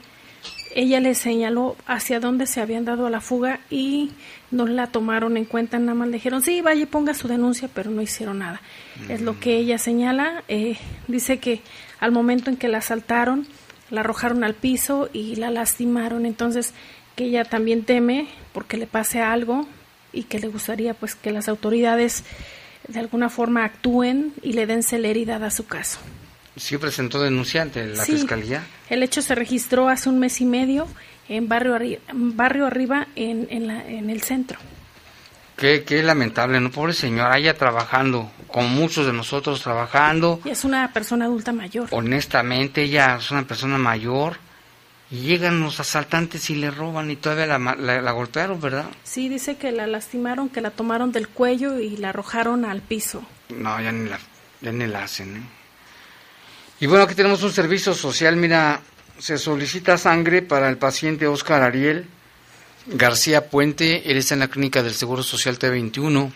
ella le señaló hacia dónde se habían dado a la fuga y no la tomaron en cuenta, nada más le dijeron, sí, vaya y ponga su denuncia, pero no hicieron nada. Es lo que ella señala. eh, dice que al momento en que la asaltaron, la arrojaron al piso y la lastimaron, entonces que ella también teme porque le pase algo y que le gustaría pues que las autoridades de alguna forma actúen y le den celeridad a su caso. Sí presentó denuncia ante la Sí. fiscalía. El hecho se registró hace un mes y medio en Barrio, Arri- barrio Arriba, en, en, la- en el centro. Qué, qué lamentable, ¿no? Pobre señora, ella trabajando, como muchos de nosotros trabajando, Y es una persona adulta mayor. honestamente, ella es una persona mayor, y llegan los asaltantes y le roban y todavía la, la, la golpearon, ¿verdad? Sí, dice que la lastimaron, que la tomaron del cuello y la arrojaron al piso. No, ya ni la, ya ni la hacen, ¿eh? Y bueno, aquí tenemos un servicio social, mira, se solicita sangre para el paciente Oscar Ariel García Puente, él en la clínica del Seguro Social T21.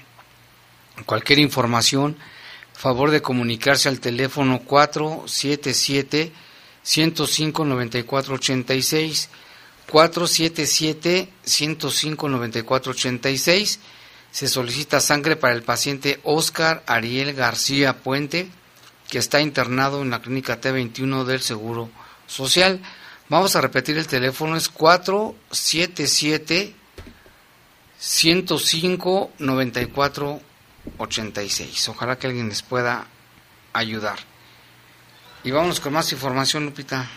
Cualquier información, favor de comunicarse al teléfono 477 105 9486 477 105 9486 se solicita sangre para el paciente Oscar Ariel García Puente, que está internado en la clínica T21 del Seguro Social. Vamos a repetir el teléfono, es 477 105 9486. Ojalá que alguien les pueda ayudar. Y vámonos con más información, Lupita.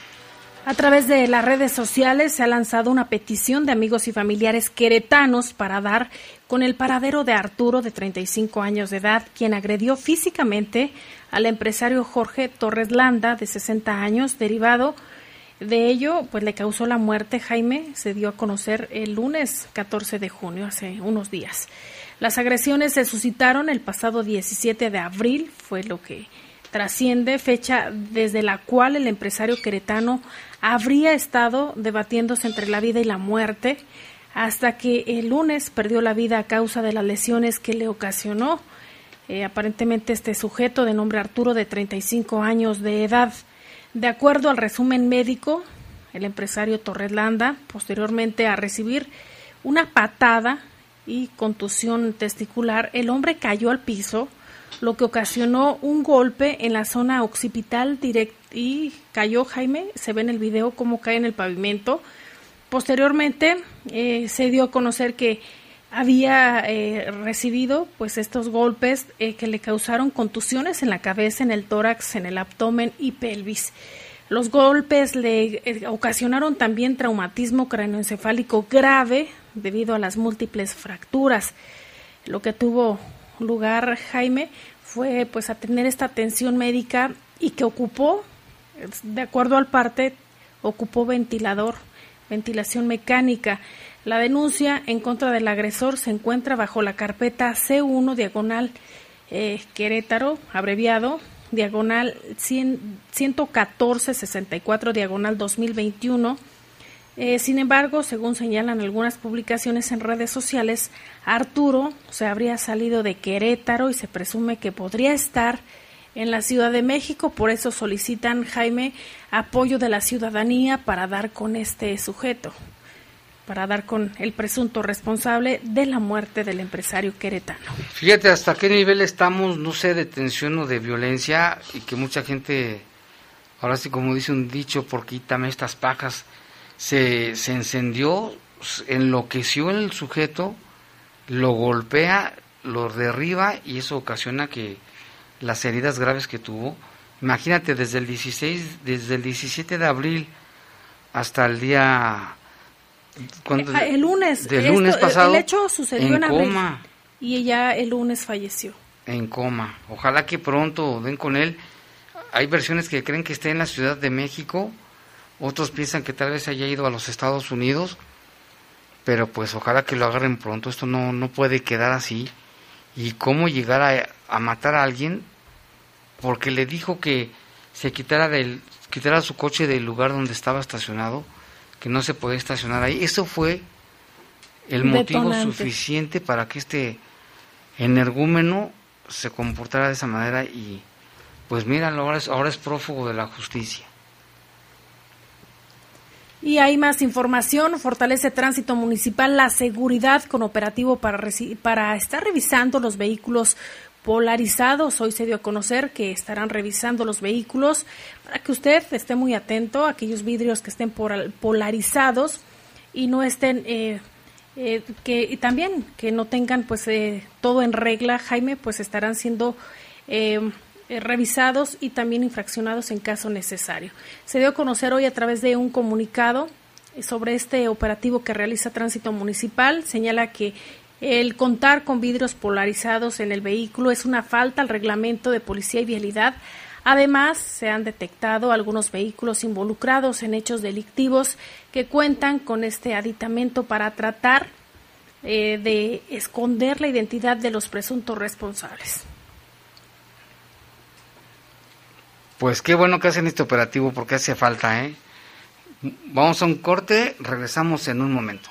A través de las redes sociales se ha lanzado una petición de amigos y familiares queretanos para dar con el paradero de Arturo, de 35 años de edad, quien agredió físicamente al empresario Jorge Torres Landa, de 60 años, derivado de ello, pues le causó la muerte. Jaime se dio a conocer el lunes 14 de junio, hace unos días. Las agresiones se suscitaron el pasado 17 de abril, fue lo que trasciende, fecha desde la cual el empresario queretano habría estado debatiéndose entre la vida y la muerte, hasta que el lunes perdió la vida a causa de las lesiones que le ocasionó eh, aparentemente este sujeto de nombre Arturo de 35 años de edad. De acuerdo al resumen médico, el empresario Torres Landa, posteriormente a recibir una patada y contusión testicular, el hombre cayó al piso, lo que ocasionó un golpe en la zona occipital direct y cayó Jaime, se ve en el video cómo cae en el pavimento. Posteriormente eh, se dio a conocer que había eh, recibido pues estos golpes eh, que le causaron contusiones en la cabeza, en el tórax, en el abdomen y pelvis. Los golpes le ocasionaron también traumatismo cráneoencefálico grave debido a las múltiples fracturas. Lo que tuvo lugar Jaime fue pues a tener esta atención médica y que ocupó, de acuerdo al parte, ocupó ventilador, ventilación mecánica. La denuncia en contra del agresor se encuentra bajo la carpeta C1 diagonal eh, Querétaro, abreviado, diagonal 100, 114-64 diagonal 2021. Eh, sin embargo, según señalan algunas publicaciones en redes sociales, Arturo se habría salido de Querétaro y se presume que podría estar en la Ciudad de México, por eso solicitan, Jaime, apoyo de la ciudadanía para dar con este sujeto, para dar con el presunto responsable de la muerte del empresario queretano. Fíjate hasta qué nivel estamos, no sé, de tensión o de violencia y que mucha gente, ahora sí como dice un dicho, por quítame estas pajas, se, se encendió, enloqueció el sujeto, lo golpea, lo derriba y eso ocasiona que las heridas graves que tuvo, imagínate desde el 16, desde el 17 de abril hasta el día. Ah, el lunes, del esto- lunes pasado el hecho sucedió en, en abril coma. y ella el lunes falleció. en coma. Ojalá que pronto den con él. Hay versiones que creen que esté en la Ciudad de México, otros piensan que tal vez haya ido a los Estados Unidos, pero pues ojalá que lo agarren pronto. Esto no, no puede quedar así. y cómo llegar a, a matar a alguien porque le dijo que se quitara del quitara su coche del lugar donde estaba estacionado, que no se podía estacionar ahí. Eso fue el motivo Detonante. suficiente para que este energúmeno se comportara de esa manera y pues mira, ahora es, ahora es prófugo de la justicia. Y hay más información. Fortalece Tránsito Municipal la seguridad con operativo para, para estar revisando los vehículos polarizados. Hoy se dio a conocer que estarán revisando los vehículos para que usted esté muy atento a aquellos vidrios que estén por- polarizados y no estén eh, eh, que y también que no tengan pues eh, todo en regla Jaime pues estarán siendo revisados y también infraccionados en caso necesario se dio a conocer hoy a través de un comunicado sobre este operativo que realiza tránsito municipal señala que el contar con vidrios polarizados en el vehículo es una falta al reglamento de policía y vialidad Además, se han detectado algunos vehículos involucrados en hechos delictivos que cuentan con este aditamento para tratar eh, de esconder la identidad de los presuntos responsables. Pues qué bueno que hacen este operativo porque hace falta, ¿eh? Vamos a un corte, regresamos en un momento.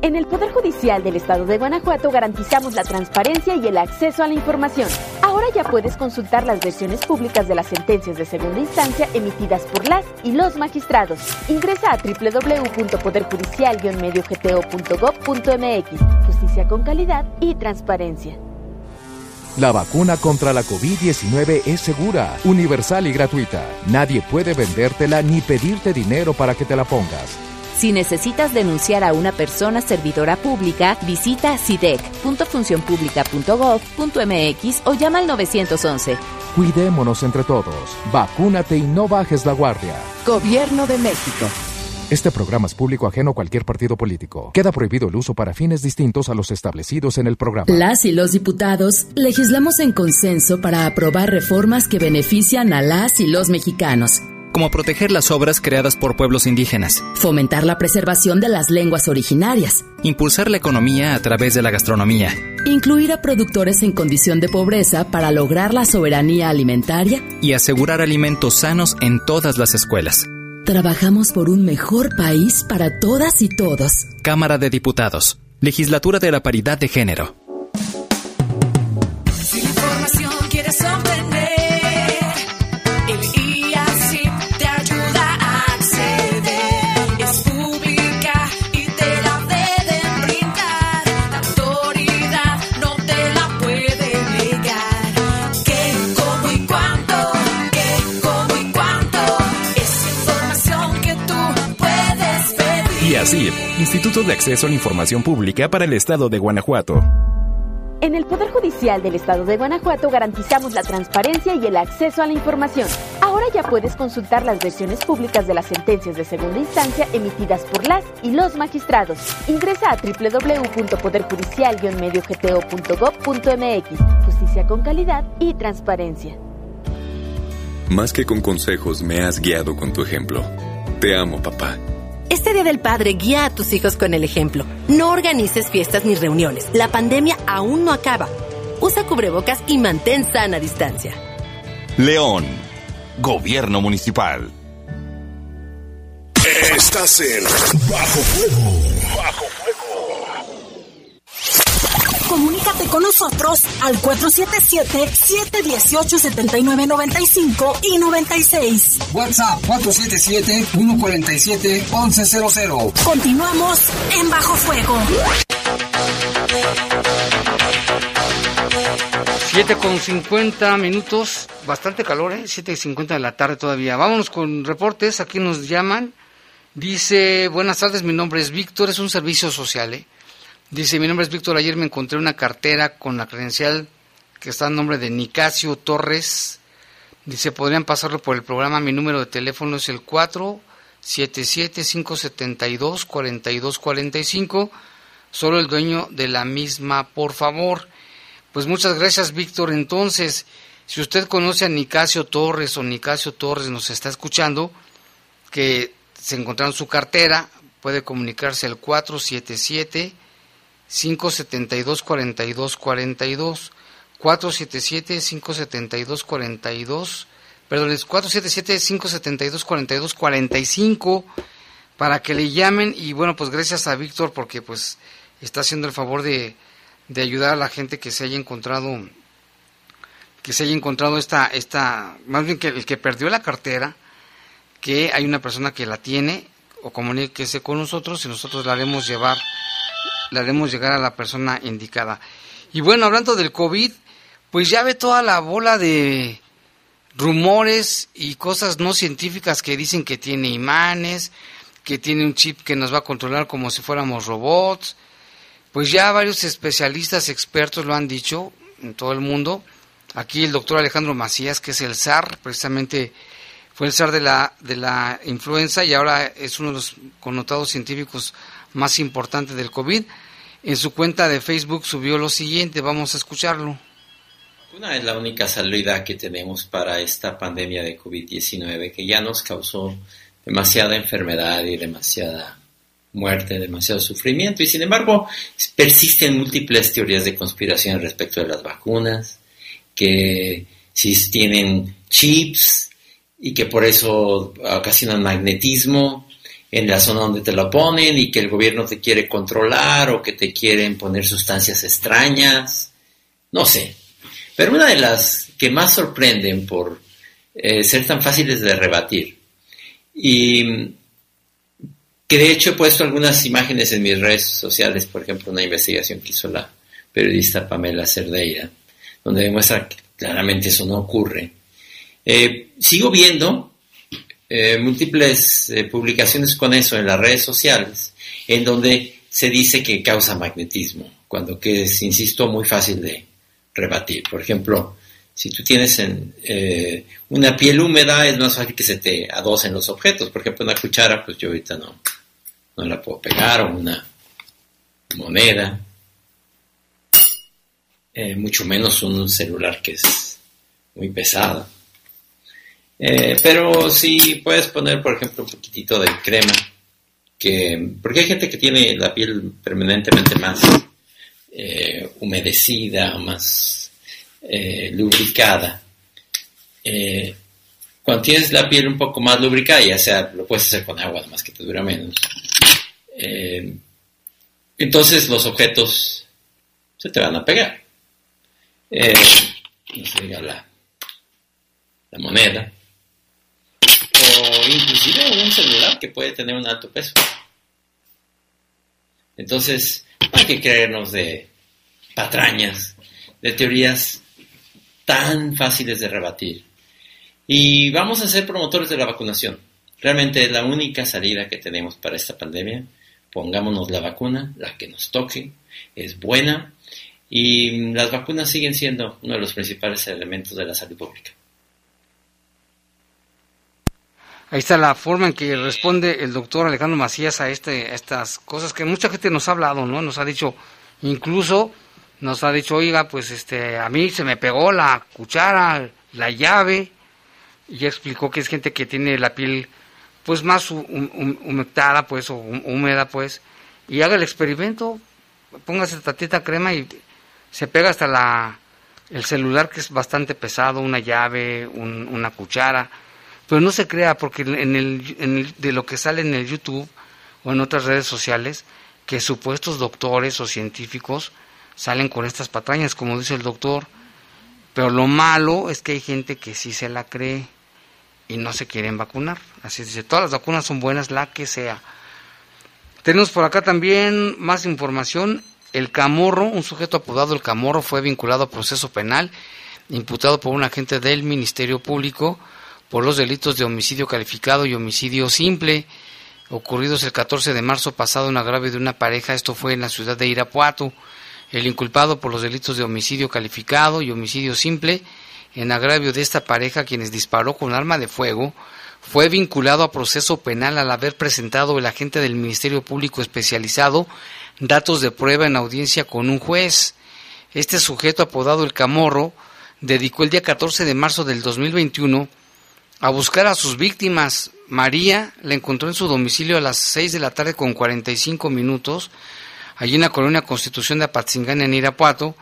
En el Poder Judicial del Estado de Guanajuato garantizamos la transparencia y el acceso a la información. Ahora ya puedes consultar las versiones públicas de las sentencias de segunda instancia emitidas por las y los magistrados. Ingresa a www.poderjudicial-mediogto.gov.mx. Justicia con calidad y transparencia. La vacuna contra la COVID-19 es segura, universal y gratuita. Nadie puede vendértela ni pedirte dinero para que te la pongas. Si necesitas denunciar a una persona servidora pública, visita sidec.funcionpublica.gov.mx o llama al 911. Cuidémonos entre todos. Vacúnate y no bajes la guardia. Gobierno de México. Este programa es público ajeno a cualquier partido político. Queda prohibido el uso para fines distintos a los establecidos en el programa. Las y los diputados legislamos en consenso para aprobar reformas que benefician a las y los mexicanos. Como proteger las obras creadas por pueblos indígenas, Fomentar la preservación de las lenguas originarias. impulsar la economía a través de la gastronomía, Incluir a productores en condición de pobreza para lograr la soberanía alimentaria. y asegurar alimentos sanos en todas las escuelas. Trabajamos por un mejor país para todas y todos. Cámara de Diputados, Legislatura de la Paridad de Género. Si la información quieres Instituto de Acceso a la Información Pública para el Estado de Guanajuato. En el Poder Judicial del Estado de Guanajuato garantizamos la transparencia y el acceso a la información. Ahora ya puedes consultar las versiones públicas de las sentencias de segunda instancia emitidas por las y los magistrados. Ingresa a www.poderjudicial-mediogto.gov.mx. Justicia con calidad y transparencia. Más que con consejos, me has guiado con tu ejemplo. Te amo, papá. Este Día del Padre guía a tus hijos con el ejemplo. No organices fiestas ni reuniones. La pandemia aún no acaba. Usa cubrebocas y mantén sana distancia. León. Gobierno Municipal. Estás en Bajo Fuego. Bajo Comunícate con nosotros al 477-718-7995 y 96. WhatsApp 477-147-1100. Continuamos en Bajo Fuego. 7 con 50 minutos, bastante calor, ¿eh? 7 y 50 de la tarde todavía. Vámonos con reportes, aquí nos llaman. Dice, buenas tardes, mi nombre es Víctor, es un servicio social, ¿eh? Dice, mi nombre es Víctor, ayer me encontré una cartera con la credencial que está en nombre de Nicasio Torres. Dice, podrían pasarlo por el programa, mi número de teléfono es el 4 477-572-4245. Solo el dueño de la misma, por favor. Pues muchas gracias, Víctor. Entonces, si usted conoce a Nicasio Torres o Nicasio Torres nos está escuchando, que se encontraron su cartera, puede comunicarse al 477 572 4242 477 572 42 perdón, es 477 572 42 45 para que le llamen y bueno, pues gracias a Víctor porque pues está haciendo el favor de, de ayudar a la gente que se haya encontrado que se haya encontrado esta esta más bien que el que perdió la cartera que hay una persona que la tiene o comuníquese con nosotros y nosotros la haremos llevar la haremos llegar a la persona indicada y bueno hablando del covid pues ya ve toda la bola de rumores y cosas no científicas que dicen que tiene imanes, que tiene un chip que nos va a controlar como si fuéramos robots. Pues ya varios especialistas expertos lo han dicho en todo el mundo. Aquí el doctor Alejandro Macías, que es el SAR, precisamente fue el SAR de la, de la influenza y ahora es uno de los connotados científicos más importantes del COVID. En su cuenta de Facebook subió lo siguiente, vamos a escucharlo. Una es la única salida que tenemos para esta pandemia de COVID-19 que ya nos causó demasiada enfermedad y demasiada muerte, demasiado sufrimiento. Y sin embargo, persisten múltiples teorías de conspiración respecto de las vacunas, que si tienen chips y que por eso ocasionan magnetismo en la zona donde te lo ponen y que el gobierno te quiere controlar o que te quieren poner sustancias extrañas. No sé, pero una de las que más sorprenden por eh, ser tan fáciles de rebatir, y que de hecho he puesto algunas imágenes en mis redes sociales, por ejemplo, una investigación que hizo la periodista Pamela Cerdeira, donde demuestra que claramente eso no ocurre. Eh, sigo viendo eh, múltiples publicaciones con eso en las redes sociales, en donde se dice que causa magnetismo, cuando que es, insisto, muy fácil de, rebatir. Por ejemplo, si tú tienes en, eh, una piel húmeda, es más fácil que se te adosen los objetos. Por ejemplo, una cuchara, pues yo ahorita no, no la puedo pegar, o una moneda, eh, mucho menos un celular que es muy pesado. Eh, pero si puedes poner, por ejemplo, un poquitito de crema, que, porque hay gente que tiene la piel permanentemente más eh, humedecida, más eh, lubricada. Cuando tienes la piel un poco más lubricada, ya sea, lo puedes hacer con agua, además que te dura menos. entonces los objetos se te van a pegar. no se la, la moneda. Inclusive un celular que puede tener un alto peso. Entonces, hay que creernos de patrañas, de teorías tan fáciles de rebatir. Y vamos a ser promotores de la vacunación. Realmente es la única salida que tenemos para esta pandemia. Pongámonos la vacuna, la que nos toque, es buena y las vacunas siguen siendo uno de los principales elementos de la salud pública. Ahí está la forma en que responde el doctor Alejandro Macías a, este, estas cosas que mucha gente nos ha hablado, ¿no? Nos ha dicho, incluso nos ha dicho, oiga, pues este, a mí se me pegó la cuchara, la llave, y explicó que es gente que tiene la piel pues más humectada, pues, o húmeda, pues, y haga el experimento, póngase tatita crema y se pega hasta la, el celular que es bastante pesado, una llave, una cuchara, pero no se crea porque en el, en el, de lo que sale en el YouTube o en otras redes sociales, que supuestos doctores o científicos salen con estas patrañas, como dice el doctor, pero lo malo es que hay gente que sí se la cree y no se quieren vacunar. Así dice, todas las vacunas son buenas, la que sea. Tenemos por acá también más información. El Camorro, un sujeto apodado El Camorro, fue vinculado a proceso penal, imputado por un agente del Ministerio Público por los delitos de homicidio calificado y homicidio simple, ocurridos el 14 de marzo pasado en agravio de una pareja. Esto fue en la ciudad de Irapuato. El inculpado por los delitos de homicidio calificado y homicidio simple en agravio de esta pareja, quienes disparó con arma de fuego, fue vinculado a proceso penal al haber presentado el agente del Ministerio Público Especializado datos de prueba en audiencia con un juez. Este sujeto apodado El Camorro dedicó el día 14 de marzo del 2021 a buscar a sus víctimas. María la encontró en su domicilio a las 6 de la tarde con 45 minutos, allí en la colonia Constitución de Apatzingán en Irapuato,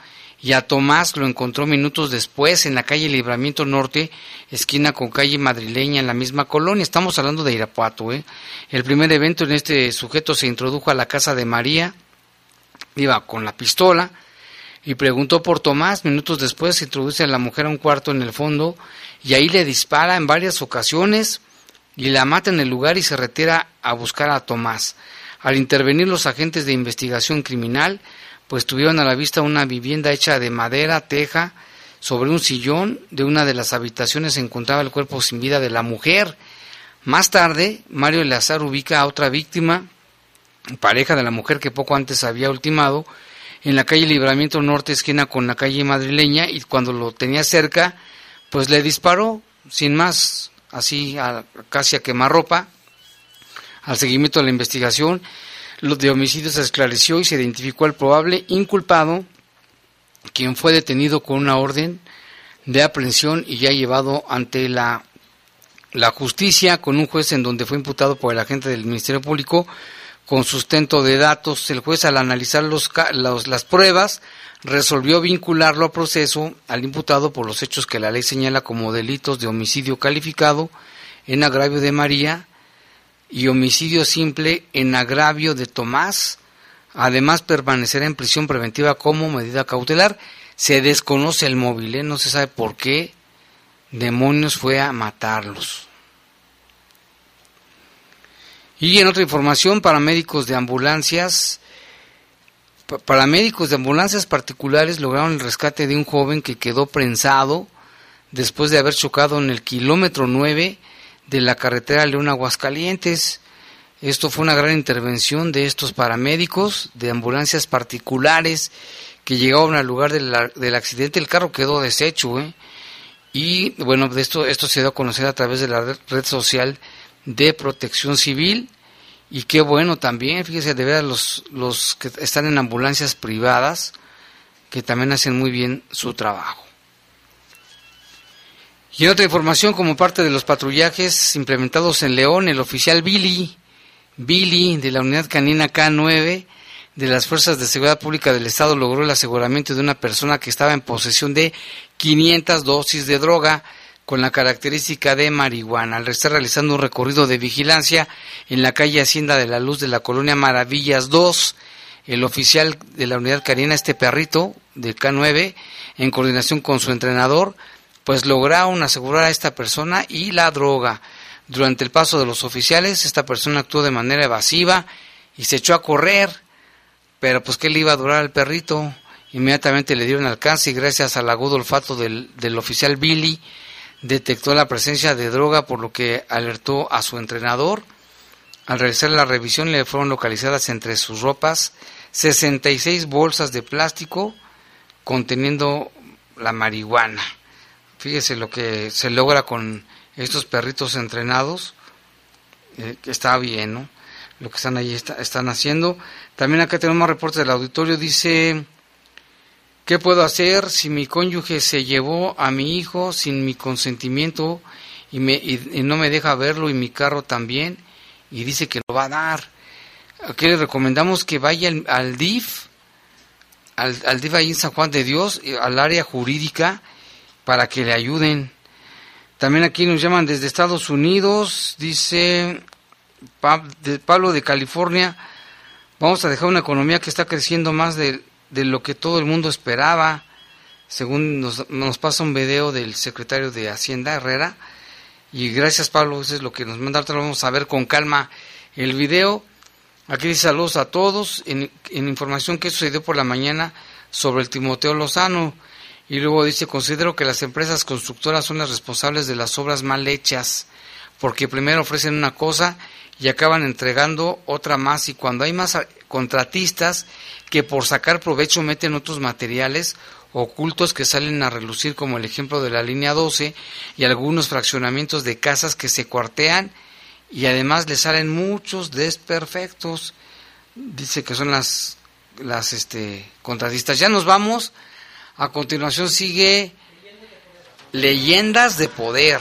y a Tomás lo encontró minutos después en la calle Libramiento Norte, esquina con calle Madrileña en la misma colonia. Estamos hablando de Irapuato. ¿eh? El primer evento en este sujeto se introdujo a la casa de María, iba con la pistola y preguntó por Tomás. Minutos después se introduce a la mujer a un cuarto en el fondo y ahí le dispara en varias ocasiones y la mata en el lugar y se retira a buscar a Tomás. Al intervenir los agentes de investigación criminal, pues tuvieron a la vista una vivienda hecha de madera, teja, sobre un sillón de una de las habitaciones se encontraba el cuerpo sin vida de la mujer. Más tarde, Mario Eleazar ubica a otra víctima, pareja de la mujer que poco antes había ultimado, en la calle Libramiento Norte, esquina con la calle madrileña, y cuando lo tenía cerca, pues le disparó, sin más, así a, casi a quemarropa, al seguimiento de la investigación, lo de homicidio se esclareció y se identificó al probable inculpado, quien fue detenido con una orden de aprehensión y ya llevado ante la, la justicia con un juez en donde fue imputado por el agente del Ministerio Público con sustento de datos. El juez al analizar los, los, las pruebas resolvió vincularlo a proceso al imputado por los hechos que la ley señala como delitos de homicidio calificado en agravio de María y homicidio simple en agravio de Tomás. Además, permanecerá en prisión preventiva como medida cautelar. Se desconoce el móvil, ¿eh? no se sabe por qué demonios fue a matarlos. Y en otra información, paramédicos de ambulancias, paramédicos de ambulancias particulares lograron el rescate de un joven que quedó prensado después de haber chocado en el kilómetro 9 de la carretera León Aguascalientes. Esto fue una gran intervención de estos paramédicos de ambulancias particulares que llegaron al lugar del, accidente. El carro quedó deshecho, ¿eh? Y bueno, de esto, esto se dio a conocer a través de la red social de protección civil. Y qué bueno también, fíjese, de ver los, los que están en ambulancias privadas, que también hacen muy bien su trabajo. Y otra información, como parte de los patrullajes implementados en León, el oficial Billy, Billy de la unidad canina K9 de las Fuerzas de Seguridad Pública del Estado logró el aseguramiento de una persona que estaba en posesión de 500 dosis de droga con la característica de marihuana. Al estar realizando un recorrido de vigilancia en la calle Hacienda de la Luz de la colonia Maravillas 2, el oficial de la unidad canina, este perrito del K9, en coordinación con su entrenador, pues lograron asegurar a esta persona y la droga. Durante el paso de los oficiales, esta persona actuó de manera evasiva y se echó a correr, pero pues ¿qué le iba a durar al perrito? Inmediatamente le dieron alcance y gracias al agudo olfato del oficial Billy detectó la presencia de droga por lo que alertó a su entrenador. Al realizar la revisión le fueron localizadas entre sus ropas 66 bolsas de plástico conteniendo la marihuana. Fíjese lo que se logra con estos perritos entrenados, eh, está bien, ¿no? Lo que están ahí están haciendo. También acá tenemos reportes del auditorio, dice, ¿qué puedo hacer si mi cónyuge se llevó a mi hijo sin mi consentimiento y, me, y, no me deja verlo y mi carro también? Y dice que lo va a dar. Aquí le recomendamos que vaya al, DIF, al, al DIF ahí en San Juan de Dios, al área jurídica, para que le ayuden. También aquí nos llaman desde Estados Unidos, dice Pablo de California, vamos a dejar una economía que está creciendo más de, lo que todo el mundo esperaba, según nos, nos, pasa un video del secretario de Hacienda, Herrera, y gracias Pablo, eso es lo que nos manda, vamos a ver con calma. El video. Aquí dice saludos a todos, en, en información que sucedió por la mañana sobre el Timoteo Lozano, y luego dice, considero que las empresas constructoras son las responsables de las obras mal hechas, porque primero ofrecen una cosa y acaban entregando otra más y cuando hay más contratistas que por sacar provecho meten otros materiales ocultos que salen a relucir como el ejemplo de la línea 12 y algunos fraccionamientos de casas que se cuartean y además le salen muchos desperfectos. Dice que son las las este contratistas. Ya nos vamos. A continuación sigue Leyendas de Poder.